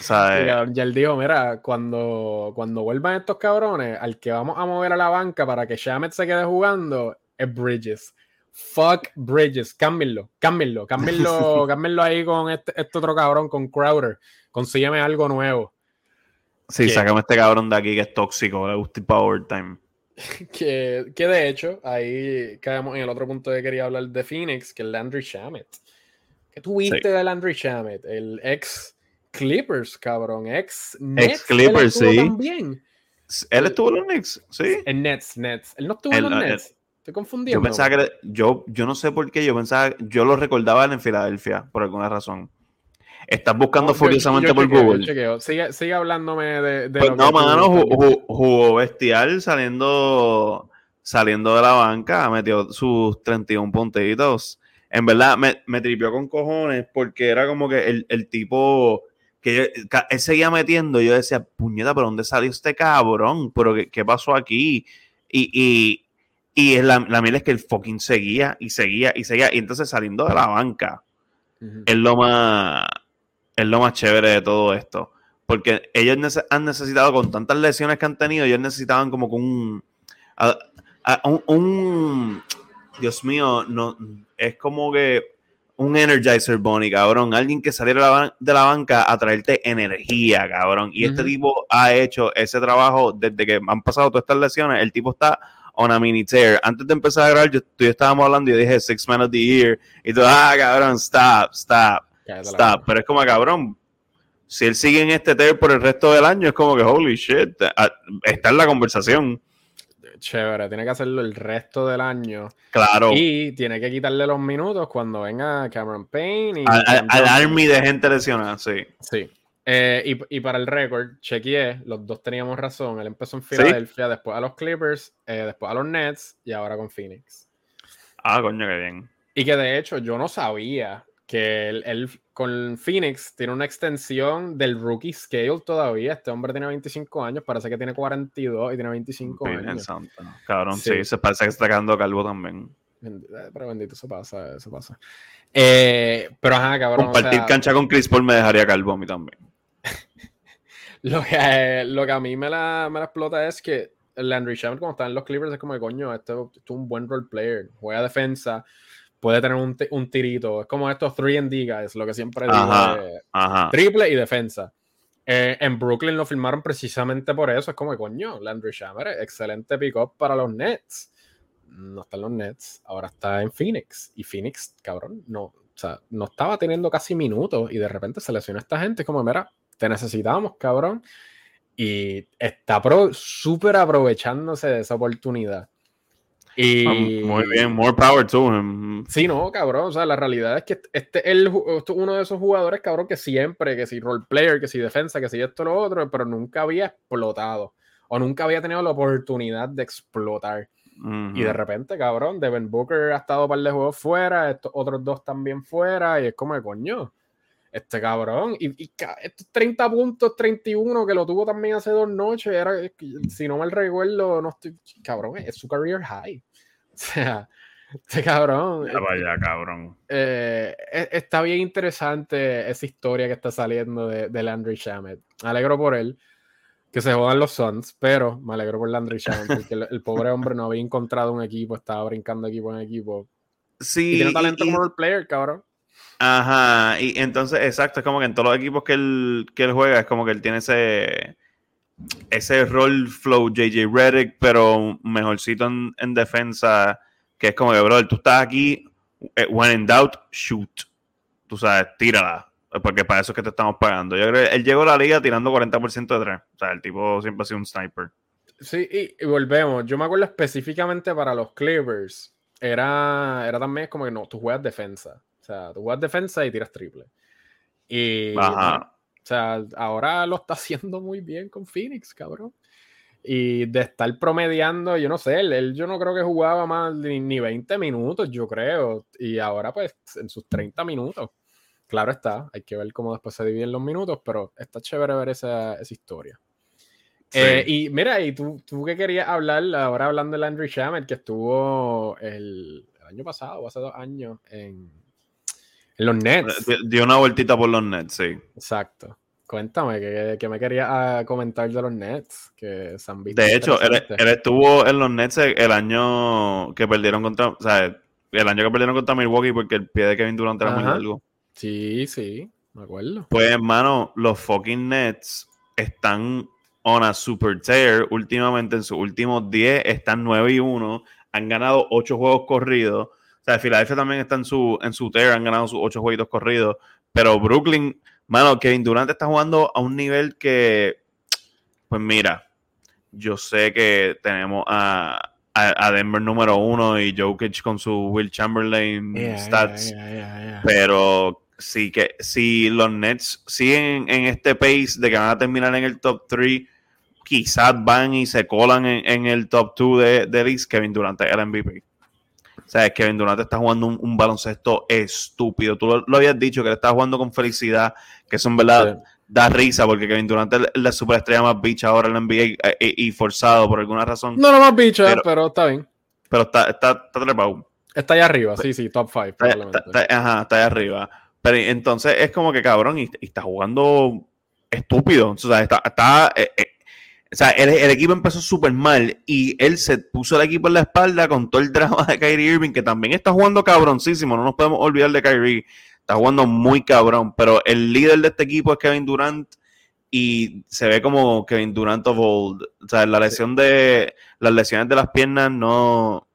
o sea, ya él dijo, mira, cuando, cuando vuelvan estos cabrones, al que vamos a mover a la banca para que Shamet se quede jugando es Bridges. Fuck Bridges, cámbienlo, cámbienlo, cámbienlo, cámbienlo ahí con este, este, otro cabrón, con Crowder. Consígueme algo nuevo. Sí, sacame este cabrón de aquí que es tóxico, le gusta Power Time. Que, que, de hecho, ahí caemos en el otro punto que quería hablar de Phoenix, que es Landry Shamet. ¿Qué tuviste de Landry Shamet? El ex Clippers, cabrón, ex Nets. Ex Clippers, sí. También. Él estuvo en los Knicks, sí. En Nets, Nets. Él no estuvo en los Nets. Estoy confundido. Yo pensaba que yo, yo no sé por qué, yo pensaba, yo lo recordaba en Filadelfia, por alguna razón. Estás buscando furiosamente por Google. Sigue, sigue, hablándome de. de pues no, mano, jugó, bestial saliendo, saliendo de la banca, metió sus 31 puntitos. En verdad, me, me tripió con cojones porque era como que el, el tipo que él seguía metiendo. Yo decía, puñeta, ¿pero dónde salió este cabrón? ¿Pero qué, qué pasó aquí? Y, y, y la, la miel es que el fucking seguía y seguía y seguía. Y entonces saliendo de la banca, es lo más. es lo más chévere de todo esto. Porque ellos han necesitado, con tantas lesiones que han tenido, ellos necesitaban como con un, un, Dios mío, no, es como que un Energizer Bunny, cabrón. Alguien que saliera de la banca a traerte energía, cabrón. Y este tipo ha hecho ese trabajo desde que han pasado todas estas lesiones. El tipo está on a mini tear. Antes de empezar a grabar, yo, tú y estábamos hablando y yo dije Six Man of the Year. Y tú, ah, cabrón, stop, stop, stop. Pero es como, cabrón, si él sigue en este tear por el resto del año, es como que, holy shit, ah, está en la conversación. Chévere, tiene que hacerlo el resto del año. Claro. Y tiene que quitarle los minutos cuando venga Cameron Payne. Y al, army de gente lesionada, sí. Sí. Eh, y, para el récord, chequeé, los dos teníamos razón. Él empezó en Filadelfia, después a los Clippers, eh, después a los Nets y ahora con Phoenix. Ah, coño, qué bien. Y que de hecho yo no sabía que él, con Phoenix tiene una extensión del rookie scale todavía. Este hombre tiene 25 años, parece que tiene 42 y tiene 25 años. Cabrón, sí. se parece que está quedando calvo también. Eh, pero bendito, eso pasa, eso pasa. Eh, pero ajá, cabrón. Compartir cancha con Chris Paul me dejaría calvo a mí también. Lo, que, lo que a mí me la, me la explota es que Landry Shamet, cuando está en los Clippers, es como de coño, esto, es un buen role player, juega defensa puede tener un, un tirito. Es como estos 3 and D guys, lo que siempre digo. triple y defensa. Eh, en Brooklyn lo firmaron precisamente por eso. Es como, coño, Landry Shamer, excelente pick-up para los Nets. No está en los Nets, ahora está en Phoenix. Y Phoenix, cabrón, no, o sea, no estaba teniendo casi minutos y de repente se lesionó esta gente. Como, mira, te necesitamos, cabrón. Y está súper aprovechándose de esa oportunidad. Y... Ah, muy bien, more power to him. Sí, no, cabrón. O sea, la realidad es que este es uno de esos jugadores, cabrón, que siempre, que si role player, que si defensa, que si esto lo otro, pero nunca había explotado. O nunca había tenido la oportunidad de explotar. Y de repente, cabrón, Devin Booker ha estado un par de juegos fuera, estos otros dos también fuera, y es como de coño. Este cabrón, y, y estos 30 puntos, 31, que lo tuvo también hace dos noches, era, si no mal recuerdo, no estoy, cabrón, es su career high. O sea, este cabrón. Ya vaya, cabrón. Eh, e, está bien interesante esa historia que está saliendo de, de Landry Shamet. Me alegro por él, que se jodan los Suns, pero me alegro por Landry Shamet, porque el, pobre hombre no había encontrado un equipo, estaba brincando equipo en equipo. Sí. Y tiene talento como el player, cabrón. Ajá, y entonces, exacto, es como que en todos los equipos que él, que él juega, es como que él tiene ese, ese rol flow JJ Redick, pero mejorcito en, defensa, que es como que, bro, tú estás aquí, eh, when in doubt, shoot. Tú sabes, tírala, porque para eso es que te estamos pagando. Yo creo que él llegó a la liga tirando 40% de tres. O sea, el tipo siempre ha sido un sniper. Sí, y, volvemos. Yo me acuerdo específicamente para los Clippers. Era, era también como que no, tú juegas defensa. O sea, tú juegas defensa y tiras triple. Y, o sea, ahora lo está haciendo muy bien con Phoenix, cabrón. Y de estar promediando, yo no sé, él, yo no creo que jugaba más ni, 20 minutos, yo creo. Y ahora, pues, en sus 30 minutos. Claro está, hay que ver cómo después se dividen los minutos, pero está chévere ver esa, esa historia. Eh, y mira, y tú, tú que querías hablar, ahora hablando de Landry Shamet, que estuvo el, el año pasado, hace dos años, en, en los Nets. Dio una vueltita por los Nets, sí. Exacto. Cuéntame, que, me quería ah, comentar de los Nets, que se han visto. De hecho, él, estuvo en los Nets el año que perdieron contra, o sea, el año que perdieron contra Milwaukee porque el pie de Kevin Durant era muy largo. Sí, sí, me acuerdo. Pues, hermano, los fucking Nets están on a super tear últimamente en sus últimos 10, están 9 y 1, han ganado 8 juegos corridos sea, Filadelfia también está en su, en su tier, han ganado sus ocho jueguitos corridos. Pero Brooklyn, mano, Kevin Durant está jugando a un nivel que, pues mira, yo sé que tenemos a, a, Denver número uno y Jokic con su Will Chamberlain stats. pero sí que si los Nets siguen en este pace de que van a terminar en el top 3, quizás van y se colan en, el top 2 de, de Kevin Durant el MVP. O sea, Kevin Durant está jugando un, baloncesto estúpido. Tú lo, habías dicho, que le estás jugando con felicidad, que eso en verdad da risa, porque Kevin Durant es la superestrella más bicha ahora en la NBA eh, y, forzado por alguna razón. No, no más bicha, pero, está bien. Pero está, está, está trepado. Está ahí arriba, sí, sí, top 5. Ajá, está ahí arriba. Pero entonces es como que cabrón, y, está jugando estúpido. O sea, está, está eh, eh, o sea, el, equipo empezó súper mal y él se puso el equipo en la espalda con todo el drama de Kyrie Irving, que también está jugando cabroncísimo, no nos podemos olvidar de Kyrie, está jugando muy cabrón, pero el líder de este equipo es Kevin Durant y se ve como Kevin Durant of old. O sea, la lesión de las lesiones de las piernas no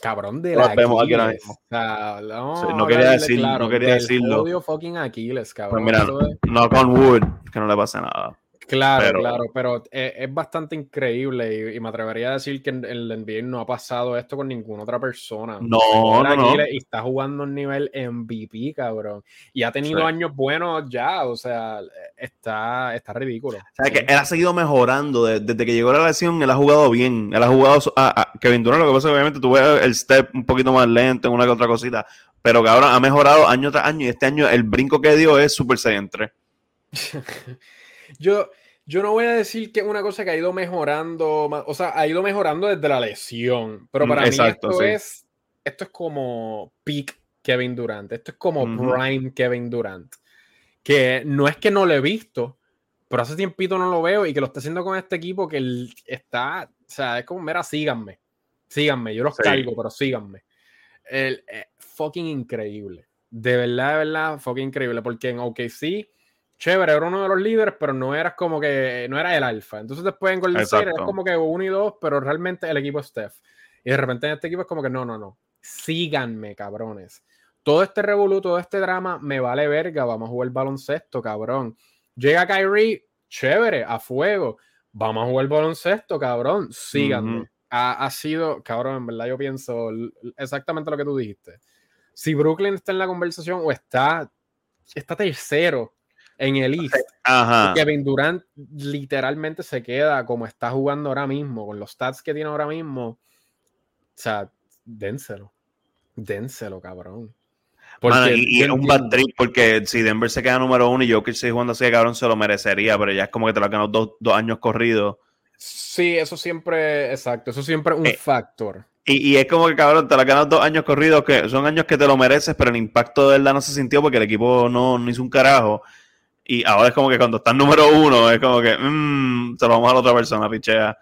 cabrón de la vemos aquí ahora mismo. O sea, no, no, quería decir, no quería decirlo. Odio fucking Aquiles, cabrón. Pues mira, no con wood, que no le pase nada. Claro, claro, pero e, es, bastante increíble y, me atrevería a decir que en el NBA no ha pasado esto con ninguna otra persona. No, no, no. Y está jugando un nivel MVP, cabrón. Y ha tenido años buenos ya, o sea, está, está ridículo. O sea, que él ha seguido mejorando desde que llegó la lesión, él ha jugado bien. Él ha jugado a, Kevin Durant, lo que pasa obviamente tuve el step un poquito más lento en una que otra cosita, pero que ahora ha mejorado año tras año y este año el brinco que dio es Super Saiyan 3. Yo, yo no voy a decir que es una cosa que ha ido mejorando, o sea, ha ido mejorando desde la lesión, pero mm, para mí esto es esto es como peak Kevin Durant, esto es como prime Kevin Durant, que no es que no lo he visto, pero hace tiempito no lo veo y que lo está haciendo con este equipo que está, o sea, es como, mira, síganme, síganme, yo los cargo, pero síganme. El, eh, fucking increíble, de verdad, de verdad, fucking increíble, porque en OKC chévere, era uno de los líderes, pero no eras como que, no era el alfa. Entonces después en Golden State era como que uno y dos, pero realmente el equipo es Steph. Y de repente en este equipo es como que no, no, no. Síganme, cabrones. Todo este revoluto, todo este drama, me vale verga. Vamos a jugar baloncesto, cabrón. Llega Kyrie, chévere, a fuego. Vamos a jugar baloncesto, cabrón. Síganme. ha, ha, sido, cabrón, en verdad yo pienso exactamente lo que tú dijiste. Si Brooklyn está en la conversación o está, está tercero en el East. Kevin Durant literalmente se queda como está jugando ahora mismo, con los stats que tiene ahora mismo. O sea, dénselo. Dénselo, cabrón. Porque, y, es un bad trip porque si Denver se queda número uno y yo que estoy jugando así, cabrón, se lo merecería, pero ya es como que te lo han ganado dos, dos años corridos. Sí, eso siempre, exacto, eso siempre es un eh, factor. Y, y, es como que, cabrón, te lo han ganado dos años corridos, que son años que te lo mereces, pero el impacto de verdad no se sintió porque el equipo no, no hizo un carajo. Y ahora es como que cuando está en número uno, es como que mmm, se lo vamos a la otra persona, pichea.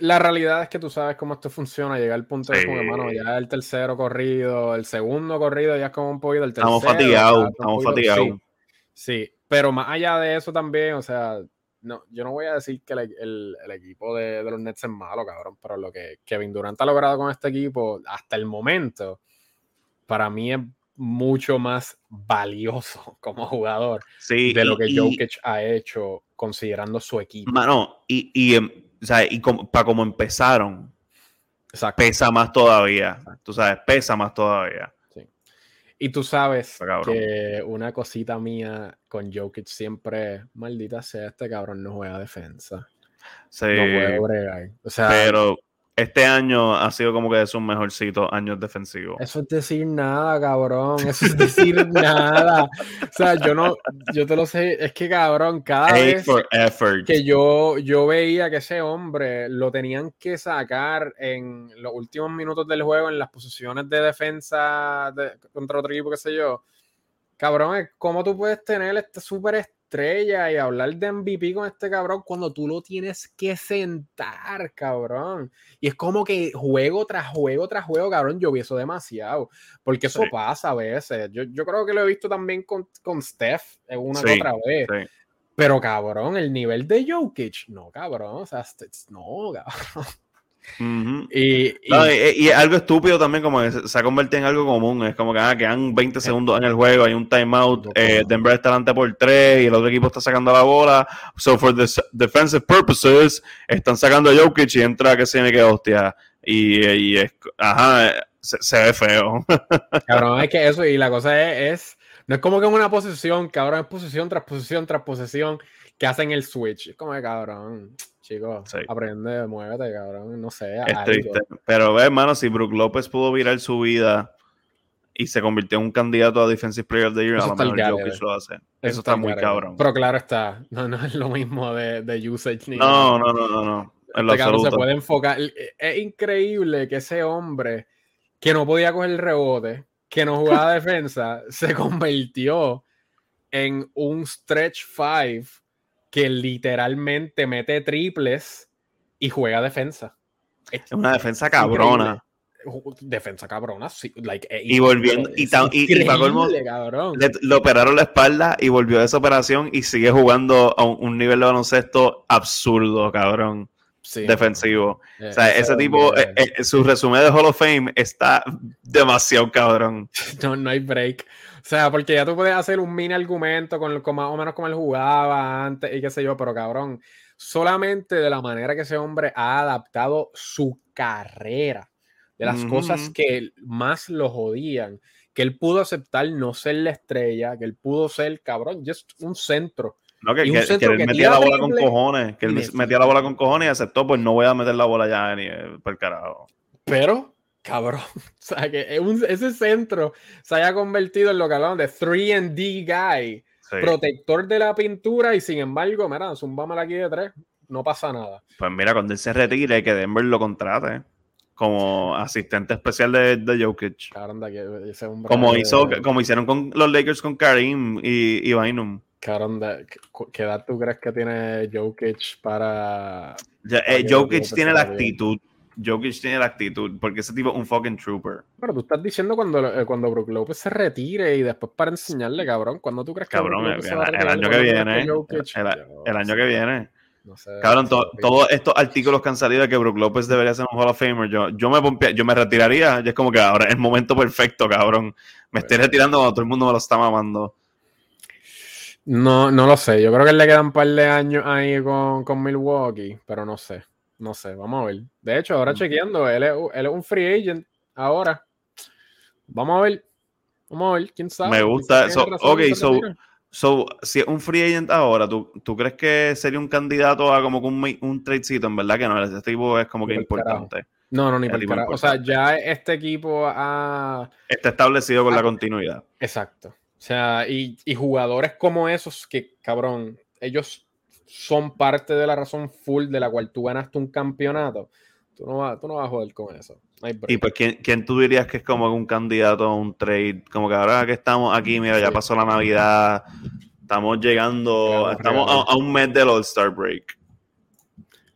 la realidad es que tú sabes cómo esto funciona. Llega el punto de como, hermano, ya el tercero corrido, el segundo corrido, ya es como un poquito el tercero. Estamos fatigados, estamos fatigados. Sí, pero más allá de eso también, o sea, no, yo no voy a decir que el, equipo de, de, los Nets es malo, cabrón, pero lo que Kevin Durant ha logrado con este equipo hasta el momento, para mí es mucho más valioso como jugador de lo que Jokic ha hecho considerando su equipo. Mano, y, y, em, y para como empezaron, pesa más todavía. Tú sabes, pesa más todavía. Y tú sabes que una cosita mía con Jokic siempre, maldita sea, este cabrón no juega defensa. Sí. No puede bregar. O sea, pero este año ha sido como que de sus mejorcitos años defensivos. Eso es decir nada, cabrón. Eso es decir nada. O sea, yo no, yo te lo sé. Es que, cabrón, cada vez que yo, yo veía que ese hombre lo tenían que sacar en los últimos minutos del juego, en las posiciones de defensa contra otro equipo, qué sé yo. Cabrón, ¿cómo tú puedes tener este súper estrella y hablar de MVP con este cabrón cuando tú lo tienes que sentar, cabrón. Y es como que juego tras juego tras juego, cabrón, yo vi eso demasiado. Porque eso pasa a veces. Yo, yo, creo que lo he visto también con, con Steph una y otra vez. Pero cabrón, el nivel de Jokic, no, cabrón. O sea, no, cabrón y, algo estúpido también, como se ha convertido en algo común. Es como que ah, quedan 20 segundos en el juego, hay un timeout, eh, Denver está delante por 3 y el otro equipo está sacando la bola. So, for the defensive purposes, están sacando a Jokic y entra que se me queda hostia. Y, es, ajá, se, ve feo. Cabrón, es que eso, y la cosa es, no es como que en una posición, cabrón, es posición tras posición tras posición que hacen el switch. Es como que cabrón. Chicos, aprende, muévete, cabrón, no sé. Es triste. Pero ve, hermano, si Brook López pudo virar su vida y se convirtió en un candidato a Defensive Player of the Year, a lo mejor Jokic lo hace. Eso, está, muy cabrón. Pero claro está, no, no es lo mismo de, de usage ni No, no, no, no, no. En este se puede enfocar. Es increíble que ese hombre que no podía coger el rebote, que no jugaba defensa se convirtió en un stretch five que literalmente mete triples y juega defensa. Es una defensa cabrona. Defensa cabrona, sí. Eh, y volviendo, y, y, le, operaron la espalda y volvió de esa operación y sigue jugando a un, nivel de baloncesto absurdo, cabrón. defensivo. o sea, ese tipo, eh, eh, su resumen de Hall of Fame está demasiado cabrón. No, no hay break. O sea, porque ya tú puedes hacer un mini argumento con, con más o menos como él jugaba antes y qué sé yo, pero cabrón, solamente de la manera que ese hombre ha adaptado su carrera, de las cosas que más lo jodían, que él pudo aceptar no ser la estrella, que él pudo ser, cabrón, just un centro. No, que, que, él metía la bola con cojones, que él metía la bola con cojones y aceptó, pues no voy a meter la bola ya ni eh, por carajo. Pero, cabrón, o sea, que ese centro se haya convertido en lo que hablamos de 3D guy protector de la pintura y sin embargo, mira, zumbame aquí de tres, no pasa nada. Pues mira, cuando él se retire, que Denver lo contrate como asistente especial de, de Jokic. como, hizo, como hicieron con los Lakers con Karim y, y Bynum. ¿qué edad tú crees que tiene Jokic para... Eh, Jokic tiene la actitud Jokic tiene la actitud, porque ese tipo es un fucking trooper. Pero tú estás diciendo cuando, eh, cuando Brook Lopez se retire y después para enseñarle, cabrón, cuando tú crees que cabrón, el, año que viene, el, año que viene. cabrón, todos estos artículos que han salido de que Brook Lopez debería ser un Hall of Famer, yo, yo, me, yo me retiraría, y es como que ahora es el momento perfecto, cabrón. Me estoy retirando cuando todo el mundo me lo está mamando. No, no lo sé. Yo creo que le quedan un par de años ahí con, con Milwaukee, pero no sé. No sé, vamos a ver. De hecho, ahora mm. chequeando, él es, él es un free agent ahora. Vamos a ver. Vamos a ver, quién sabe. Me gusta eso. Ok, so, so, si es un free agent ahora, ¿tú, ¿tú crees que sería un candidato a como un, un tradecito? En verdad que no, ese tipo es como que importante. No, no, ni para O sea, ya este equipo ha... Está establecido con la continuidad. Exacto. O sea, y, y jugadores como esos que, cabrón, ellos son parte de la razón full de la cual tú ganaste un campeonato, tú no vas, tú no vas a joder con eso. y pues, ¿quién, ¿quién, tú dirías que es como un candidato a un trade? Como que ahora que estamos aquí, mira, ya pasó la Navidad, estamos llegando, estamos a, un mes del All-Star Break.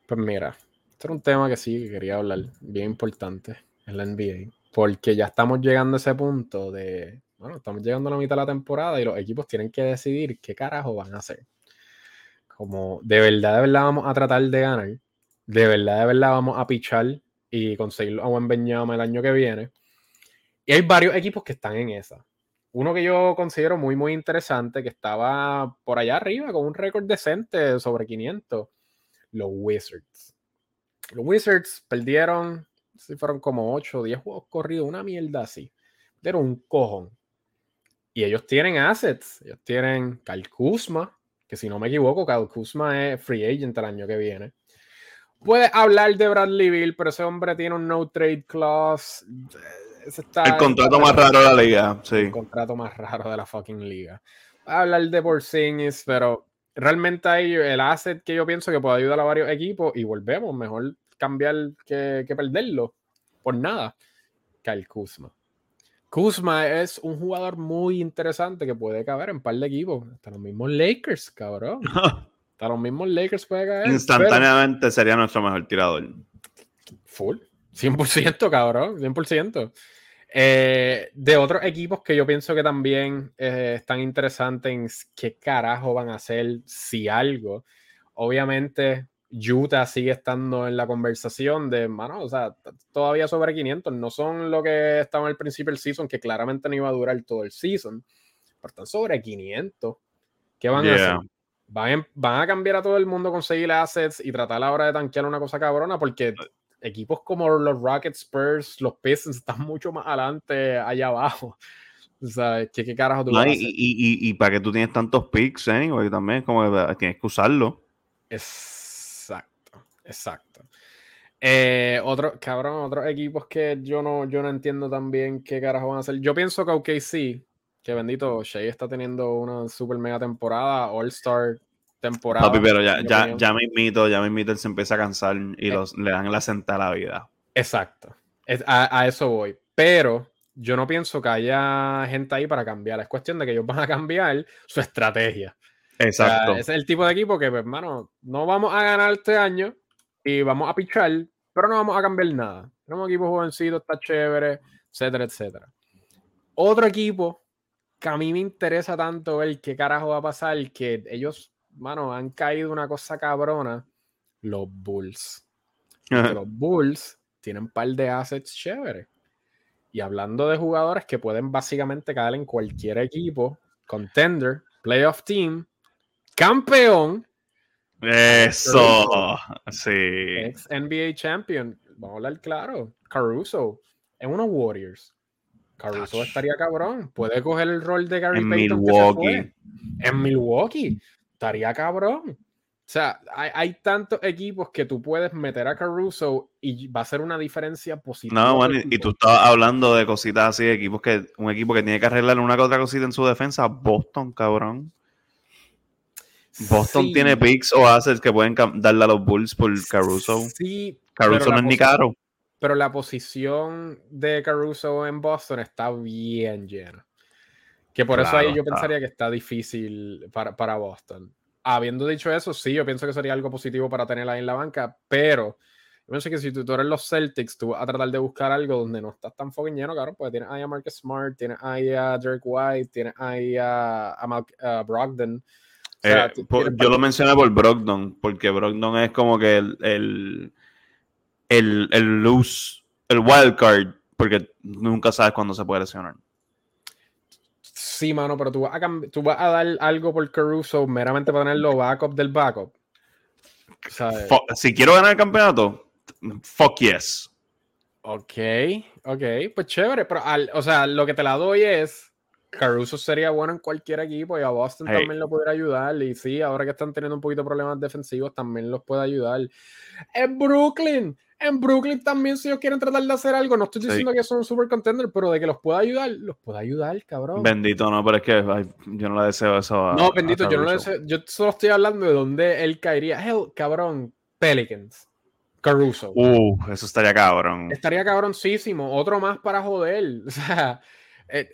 Pues mira, este era un tema que sí quería hablar, bien importante en la NBA, porque ya estamos llegando a ese punto de, bueno, estamos llegando a la mitad de la temporada y los equipos tienen que decidir qué carajo van a hacer como de verdad, de verdad vamos a tratar de ganar, de verdad, de verdad vamos a pichar y conseguir a buen Beñama el año que viene. Y hay varios equipos que están en esa. Uno que yo considero muy, muy interesante, que estaba por allá arriba con un récord decente sobre 500, los Wizards. Los Wizards perdieron, si fueron como 8 o 10 juegos corridos, una mierda así. Pero un cojón. Y ellos tienen assets. Ellos tienen Kyle que si no me equivoco, Kyle Kuzma es free agent el año que viene. Puedes hablar de Bradley Bill, pero ese hombre tiene un no trade clause. el contrato más raro de la liga, sí. El contrato más raro de la fucking liga. Hablar de Porzingis, pero realmente hay el asset que yo pienso que puede ayudar a varios equipos y volvemos, mejor cambiar que, que perderlo por nada. Kyle Kuzma. Kuzma es un jugador muy interesante que puede caber en un par de equipos. Hasta los mismos Lakers, cabrón. Hasta los mismos Lakers puede caer. Instantáneamente sería nuestro mejor tirador. Full. 100%, cabrón. 100%. Eh, de otros equipos que yo pienso que también eh, están interesantes en qué carajo van a hacer si algo. Obviamente, Utah sigue estando en la conversación de, mano, o sea, todavía sobre 500, no son lo que estaban al principio del season, que claramente no iba a durar todo el season, pero están sobre 500. ¿Qué van a hacer? Van, van, a cambiar a todo el mundo, conseguir assets y tratar ahora de tanquear una cosa cabrona, porque equipos como los Rockets, Spurs, los Pistons están mucho más adelante allá abajo. O sea, ¿qué, qué carajo tú no, y, y, y, para que tú tienes tantos picks, anyway, también como que tienes que usarlo. Es Exacto. Eh, otro, cabrón, otros equipos que yo no, yo no entiendo también qué carajo van a hacer. Yo pienso que OKC, que bendito, Shea está teniendo una super mega temporada, All-Star temporada. Papi, pero ya, ya, ya me invito, ya me invito, él se empieza a cansar y eh. los, le dan la sentada a la vida. Exacto. a, eso voy. Pero yo no pienso que haya gente ahí para cambiar. Es cuestión de que ellos van a cambiar su estrategia. Exacto. es el tipo de equipo que, pues, hermano, no vamos a ganar este año y vamos a pichar, pero no vamos a cambiar nada. Tenemos un equipo jovencito, está chévere, etcétera, etcétera. Otro equipo que a mí me interesa tanto ver qué carajo va a pasar, que ellos, mano, han caído una cosa cabrona, los Bulls. los Bulls tienen un par de assets chéveres. Y hablando de jugadores que pueden básicamente caer en cualquier equipo, contender, playoff team, campeón. Eso, sí. Ex NBA champion. Vamos a hablar claro. Caruso en unos Warriors. Caruso estaría cabrón. Puede coger el rol de Gary en Payton Milwaukee. En Milwaukee. Estaría cabrón. O sea, hay, hay, tantos equipos que tú puedes meter a Caruso y va a ser una diferencia positiva. No, bueno, y, tú estabas hablando de cositas así, equipos que, un equipo que tiene que arreglar una que otra cosita en su defensa, Boston, cabrón. Boston tiene picks o assets que pueden darle a los Bulls por Caruso. Sí. Caruso no es ni caro. Pero la posición de Caruso en Boston está bien llena. Que por eso ahí yo pensaría que está difícil para, para Boston. Habiendo dicho eso, sí, yo pienso que sería algo positivo para tenerla ahí en la banca, pero yo pienso que si tú, eres los Celtics, tú vas a tratar de buscar algo donde no estás tan fucking lleno, claro, porque tienes ahí a Marcus Smart, tienes ahí a Derek White, tienes ahí a, a, Brogdon. Eh, yo lo mencioné por Brogdon, porque Brogdon es como que el, el, el, el loose, el wild card, porque nunca sabes cuándo se puede lesionar. Sí, mano, pero tú vas, a tú vas a dar algo por Caruso meramente para tenerlo backup del backup. Si quiero ganar el campeonato, fuck yes. Ok, ok, pues chévere, pero o sea, lo que te la doy es Caruso sería bueno en cualquier equipo y a Boston también lo pudiera ayudar. Y sí, ahora que están teniendo un poquito de problemas defensivos, también los puede ayudar. En Brooklyn, en Brooklyn también, si ellos quieren tratar de hacer algo, no estoy diciendo que son un super contender, pero de que los pueda ayudar, los puede ayudar, cabrón. Bendito, no, pero es que yo no le deseo eso a. No, bendito, yo no le deseo. Yo solo estoy hablando de dónde él caería. Hell, cabrón, Pelicans. Caruso. Uh, eso estaría cabrón. Estaría cabroncísimo. Otro más para joder. O sea, eh,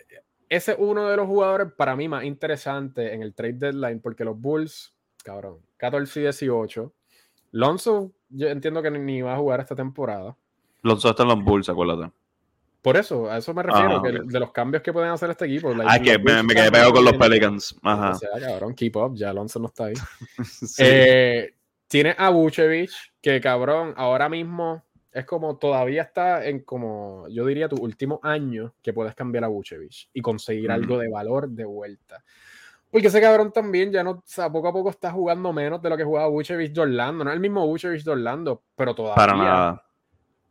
ese es uno de los jugadores para mí más interesantes en el trade deadline, porque los Bulls, cabrón, 14 y 18. Lonzo yo entiendo que ni va a jugar esta temporada. Los dos están en los Bulls, acuérdate. Por eso, a eso me refiero, ah, de los cambios que pueden hacer este equipo. ah, que me, quedé pegado con los Pelicans. Ajá. O sea, cabrón, keep up, ya Alonso no está ahí. Eh, tiene a Vucevic, que cabrón, ahora mismo es como todavía está en como, yo diría, tu último año que puedes cambiar a Vucevic y conseguir algo de valor de vuelta. Porque ese cabrón también ya no, o sea, poco a poco está jugando menos de lo que jugaba Vucevic de Orlando. No es el mismo Vucevic de Orlando, pero todavía. Para nada.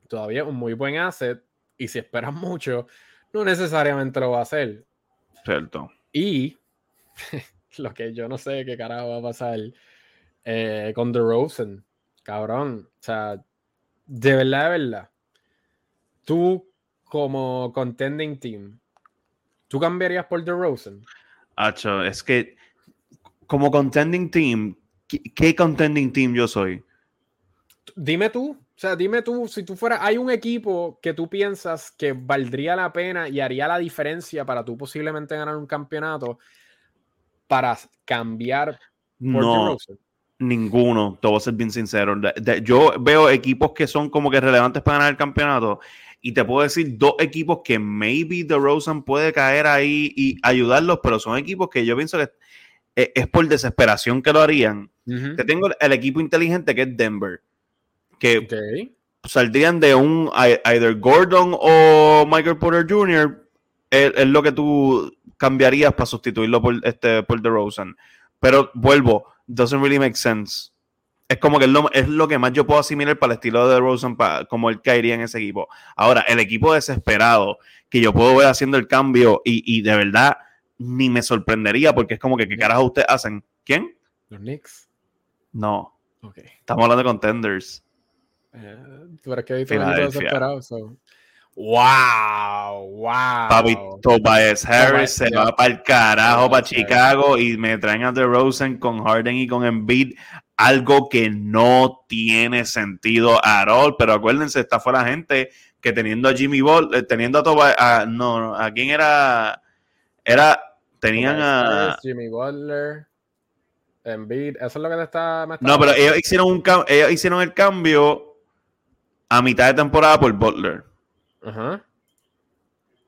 Todavía es un muy buen asset. Y si esperas mucho, no necesariamente lo va a hacer. Cierto. Y lo que yo no sé qué carajo va a pasar eh, con The Rosen. Cabrón. O sea, de verdad, de verdad. Tú, como contending team, ¿tú cambiarías por The Rosen? Acho, es que como contending team, ¿qué, contending team yo soy? Dime tú, o sea, dime tú, si tú fueras, hay un equipo que tú piensas que valdría la pena y haría la diferencia para tú posiblemente ganar un campeonato para cambiar no, ninguno, te voy a ser bien sincero. yo veo equipos que son como que relevantes para ganar el campeonato y te puedo decir dos equipos que maybe The Rosen puede caer ahí y ayudarlos, pero son equipos que yo pienso que es por desesperación que lo harían. Te tengo el equipo inteligente que es Denver, que saldrían de un either Gordon o Michael Porter Jr. Es, lo que tú cambiarías para sustituirlo por este por Rosen. Pero vuelvo, doesn't really make sense es como que es lo, es lo, que más yo puedo asimilar para el estilo de Rosen, para, como él caería en ese equipo. Ahora, el equipo desesperado, que yo puedo ver haciendo el cambio y, de verdad ni me sorprendería porque es como que, ¿qué carajo ustedes hacen? ¿Quién? Los Knicks. No. Estamos hablando de contenders. Eh, pero es que hay desesperado. ¡Wow! ¡Wow! Papi, Tobias Harris se va para el carajo, para Chicago y me traen a The Rosen con Harden y con Embiid algo que no tiene sentido at all. Pero acuérdense, esta fue la gente que teniendo a Jimmy Ball, eh, teniendo a Tobias, a, no, a quién era, era, tenían a... Jimmy Butler, Embiid, eso es lo que te está... no, pero ellos hicieron, un, ellos hicieron el cambio a mitad de temporada por Butler. Ajá.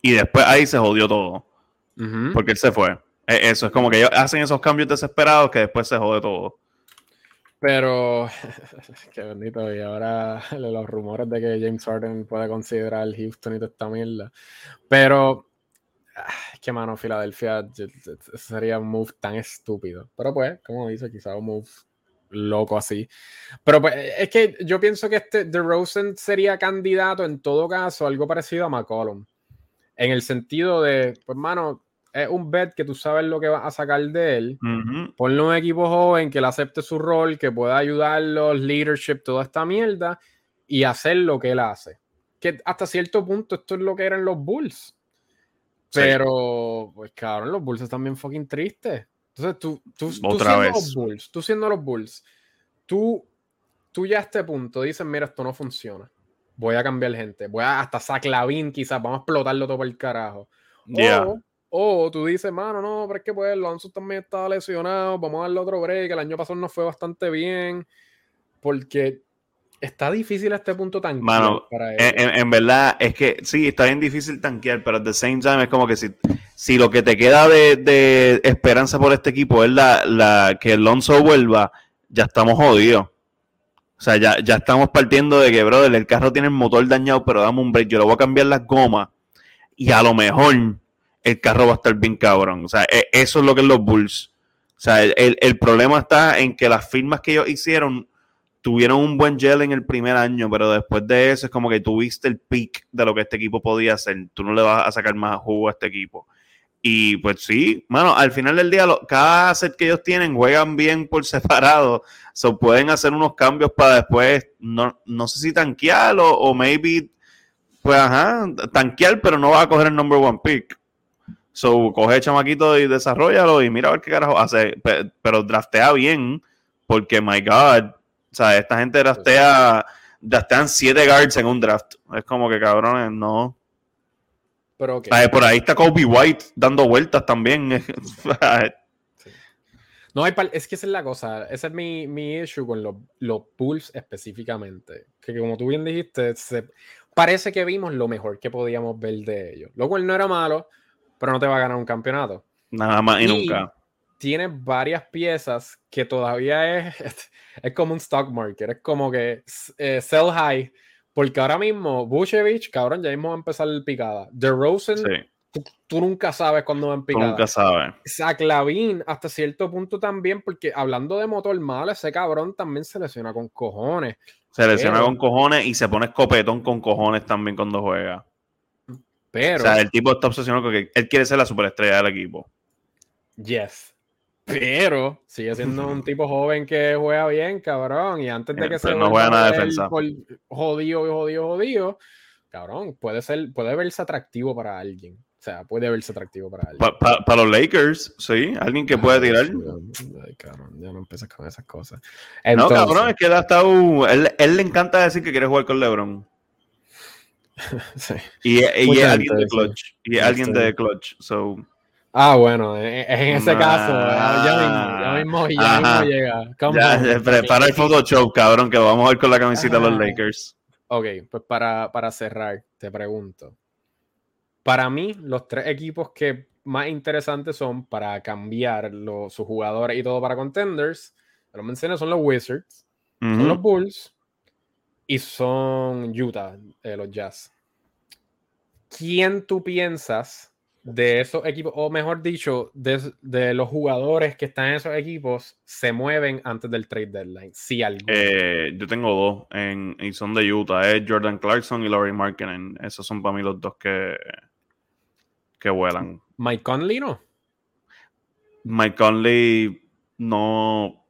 Y después ahí se jodió todo. Porque él se fue. E, eso es como que ellos hacen esos cambios desesperados que después se jode todo. Pero, qué bendito. Y ahora los rumores de que James Harden puede considerar Houston y toda esta mierda. Pero, es que mano, Filadelfia sería un move tan estúpido. Pero pues, como dice, quizá un move loco así. Pero pues, es que yo pienso que este DeRozan sería candidato en todo caso, algo parecido a McCollum. En el sentido de, pues, mano, es un bet que tú sabes lo que vas a sacar de él. Ponle un equipo joven que le acepte su rol, que pueda ayudarlo, leadership, toda esta mierda, y hacer lo que él hace. Que hasta cierto punto esto es lo que eran los Bulls. Pero, pues cabrón, los Bulls están bien fucking tristes. Entonces, tú, tú, tú siendo los Bulls, tú siendo los Bulls, tú, tú ya a este punto dices, mira, esto no funciona. Voy a cambiar gente. Voy a hasta Saclavin, quizás, vamos a explotarlo todo por el carajo. O tú dices, mano, no, pero es que pues Lonzo también estaba lesionado, vamos a darle otro break, el año pasado no fue bastante bien, porque está difícil a este punto tanquear mano, para En, verdad, es que sí, está bien difícil tanquear, pero at the same time es como que si, si lo que te queda de, esperanza por este equipo es la, la que Lonzo vuelva, ya estamos jodidos. O sea, ya, ya estamos partiendo de que, brother, el carro tiene el motor dañado, pero dame un break, yo le voy a cambiar las gomas y a lo mejor el carro va a estar bien cabrón. O sea, e, eso es lo que es los Bulls. O sea, el, problema está en que las firmas que ellos hicieron tuvieron un buen gel en el primer año, pero después de eso es como que tuviste el peak de lo que este equipo podía hacer. Tú no le vas a sacar más jugo a este equipo. Y pues sí, mano, al final del día, cada set que ellos tienen juegan bien por separado. Se pueden hacer unos cambios para después, no, no sé si tanquear o, maybe, pues ajá, tanquear, pero no va a coger el number one pick. So, coge chamaquito y desarrollalo y mira a ver qué carajo hace. Pero draftea bien, porque, my God, sea, esta gente draftea, draftean siete guards en un draft. Es como que cabrones, no. Pero por ahí está Kobe White dando vueltas también. No, hay es que esa es la cosa. Ese es mi, mi issue con los, los Bulls específicamente. Que como tú bien dijiste, parece que vimos lo mejor que podíamos ver de ellos. Lo cual no era malo, pero no te va a ganar un campeonato. Nada más y, nunca. Tiene varias piezas que todavía es, es como un stock market, es como que eh, sell high, porque ahora mismo Bushevich, cabrón, ya mismo va a empezar el picada. The Rosen, tú, nunca sabes cuándo va a empezar. nunca sabes. Zach Lavin, hasta cierto punto también, porque hablando de motor mal, ese cabrón también se lesiona con cojones. Se lesiona con cojones y se pone escopetón con cojones también cuando juega. Pero. O sea, el tipo está obsesionado con que él quiere ser la superestrella del equipo. Yes. Pero sigue siendo un tipo joven que juega bien, cabrón. Y antes de que se no juega nada defensa. jodido, jodido, jodido, cabrón, puede ser, puede verse atractivo para alguien. O sea, puede verse atractivo para alguien. Para los Lakers, sí, alguien que puede tirar. Ay, cabrón, ya no empiezas con esas cosas. no, cabrón, es que él ha estado. Él, él le encanta decir que quiere jugar con LeBron. Y, y es alguien de Clutch. Y alguien de Clutch. So. Ah, bueno, e, e, en, ese caso, ya mismo, ya mismo, llega. Ya, prepara el Photoshop, cabrón, que lo vamos a ver con la camiseta de los Lakers. Ok, pues para, para cerrar, te pregunto. Para mí, los tres equipos que más interesantes son para cambiar los, sus jugadores y todo para contenders, lo mencioné, son los Wizards, son los Bulls y son Utah, eh, los Jazz. ¿Quién tú piensas de esos equipos, o mejor dicho, de, los jugadores que están en esos equipos, se mueven antes del trade deadline? Si eh, yo tengo dos en, y son de Utah, es Jordan Clarkson y Laurie Markkinen. Esos son para mí los dos que, que vuelan. Mike Conley no. Mike Conley no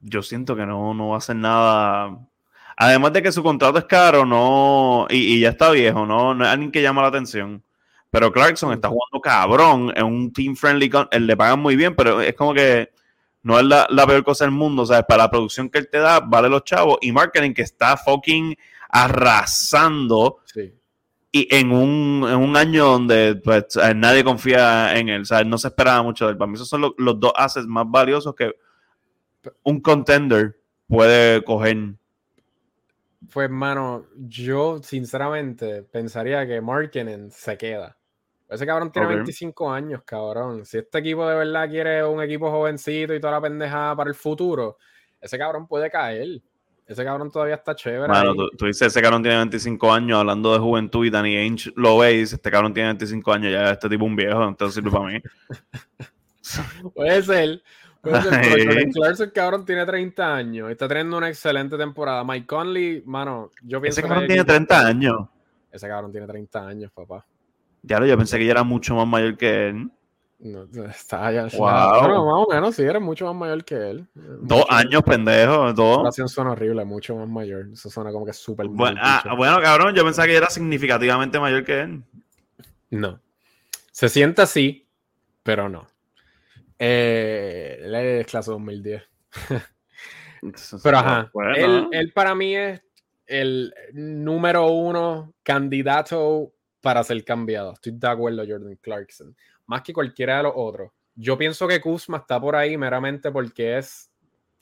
yo siento que no, no va a hacer nada. Además de que su contrato es caro, no, y, ya está viejo, no, no es alguien que llama la atención. Pero Clarkson está jugando cabrón en un team friendly, él le pagan muy bien, pero es como que no es la, peor cosa del mundo, o sea, para la producción que él te da, vale los chavos. Y marketing que está fucking arrasando. Sí. Y en un, en un año donde pues, nadie confía en él, o sea, no se esperaba mucho de él. Para mí esos son los, los dos assets más valiosos que un contender puede coger. Pues, mano, yo sinceramente pensaría que Markinen se queda. Ese cabrón tiene Ok. 25 años, cabrón. Si este equipo de verdad quiere un equipo jovencito y toda la pendejada para el futuro, ese cabrón puede caer. Ese cabrón todavía está chévere. Ahí. tú, tú dices, ese cabrón tiene 25 años, hablando de juventud, y Danny Ainge lo ve y dice, este cabrón tiene 25 años, ya este tipo un viejo, entonces sirve para mí. Puede ser. Puede ser, Clarkson, cabrón, tiene 30 años está teniendo una excelente temporada. Mike Conley, mano, yo pienso Ese que cabrón el tiene equipo- 30 años. Ese cabrón tiene 30 años, papá. Ya lo, yo pensé que ella era mucho más mayor que él. No, está ya. Wow. Bueno, más o menos, sí, eres mucho más mayor que él. Dos Mucho- años, pendejo, La dos. oración suena horrible, mucho más mayor. Eso suena como que súper Bueno, ah, bueno, cabrón, yo pensaba que era significativamente mayor que él. No. Se siente así, pero no. Eh, él es clase 2010. Pero ajá, Bueno, él, él para mí es el número uno candidato para ser cambiado. Estoy de acuerdo, Jordan Clarkson. Más que cualquiera de los otros. Yo pienso que Kuzma está por ahí meramente porque es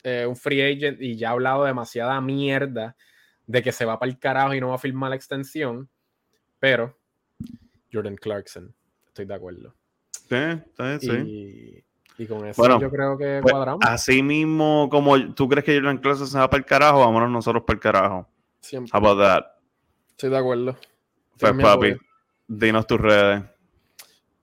eh, un free agent y ya ha hablado demasiada mierda de que se va para el carajo y no va a firmar la extensión. Pero Jordan Clarkson, estoy de acuerdo. Sí, sí, sí. Y, y con eso Bueno, yo creo que Pues, cuadramos. así mismo, como tú crees que Jordan Clarkson se va para el carajo, vámonos nosotros para el carajo. Siempre. How about that? Estoy de acuerdo. Pues, papi, apoyo. Dinos tus redes.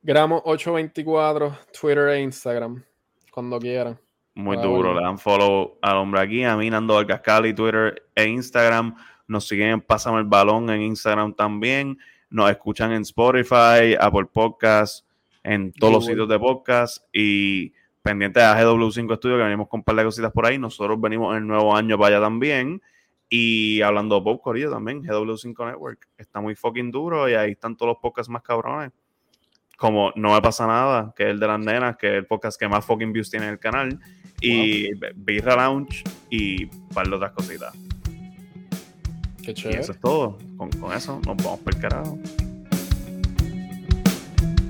Gramo 824, Twitter e Instagram. Cuando quieran. Muy duro. Le dan follow al hombre aquí, a mí, Nando Vargas Cali, Twitter e Instagram. Nos siguen en Pásame el Balón en Instagram también. Nos escuchan en Spotify, Apple Podcasts, en todos los sitios de podcast. Y pendientes a GW5 Studio, que venimos con un par de cositas por ahí. Nosotros venimos en el nuevo año para allá también. Y hablando de Pop Corillo también, GW5 Network. Está muy fucking duro y ahí están todos los podcasts más cabrones. Como No Me Pasa Nada, que es el de las nenas, que es el podcast que más fucking views tiene en el canal. Y Birra Lounge y un par de otras cositas. Qué Y chévere. eso es todo. Con, con eso nos vamos por el carajo.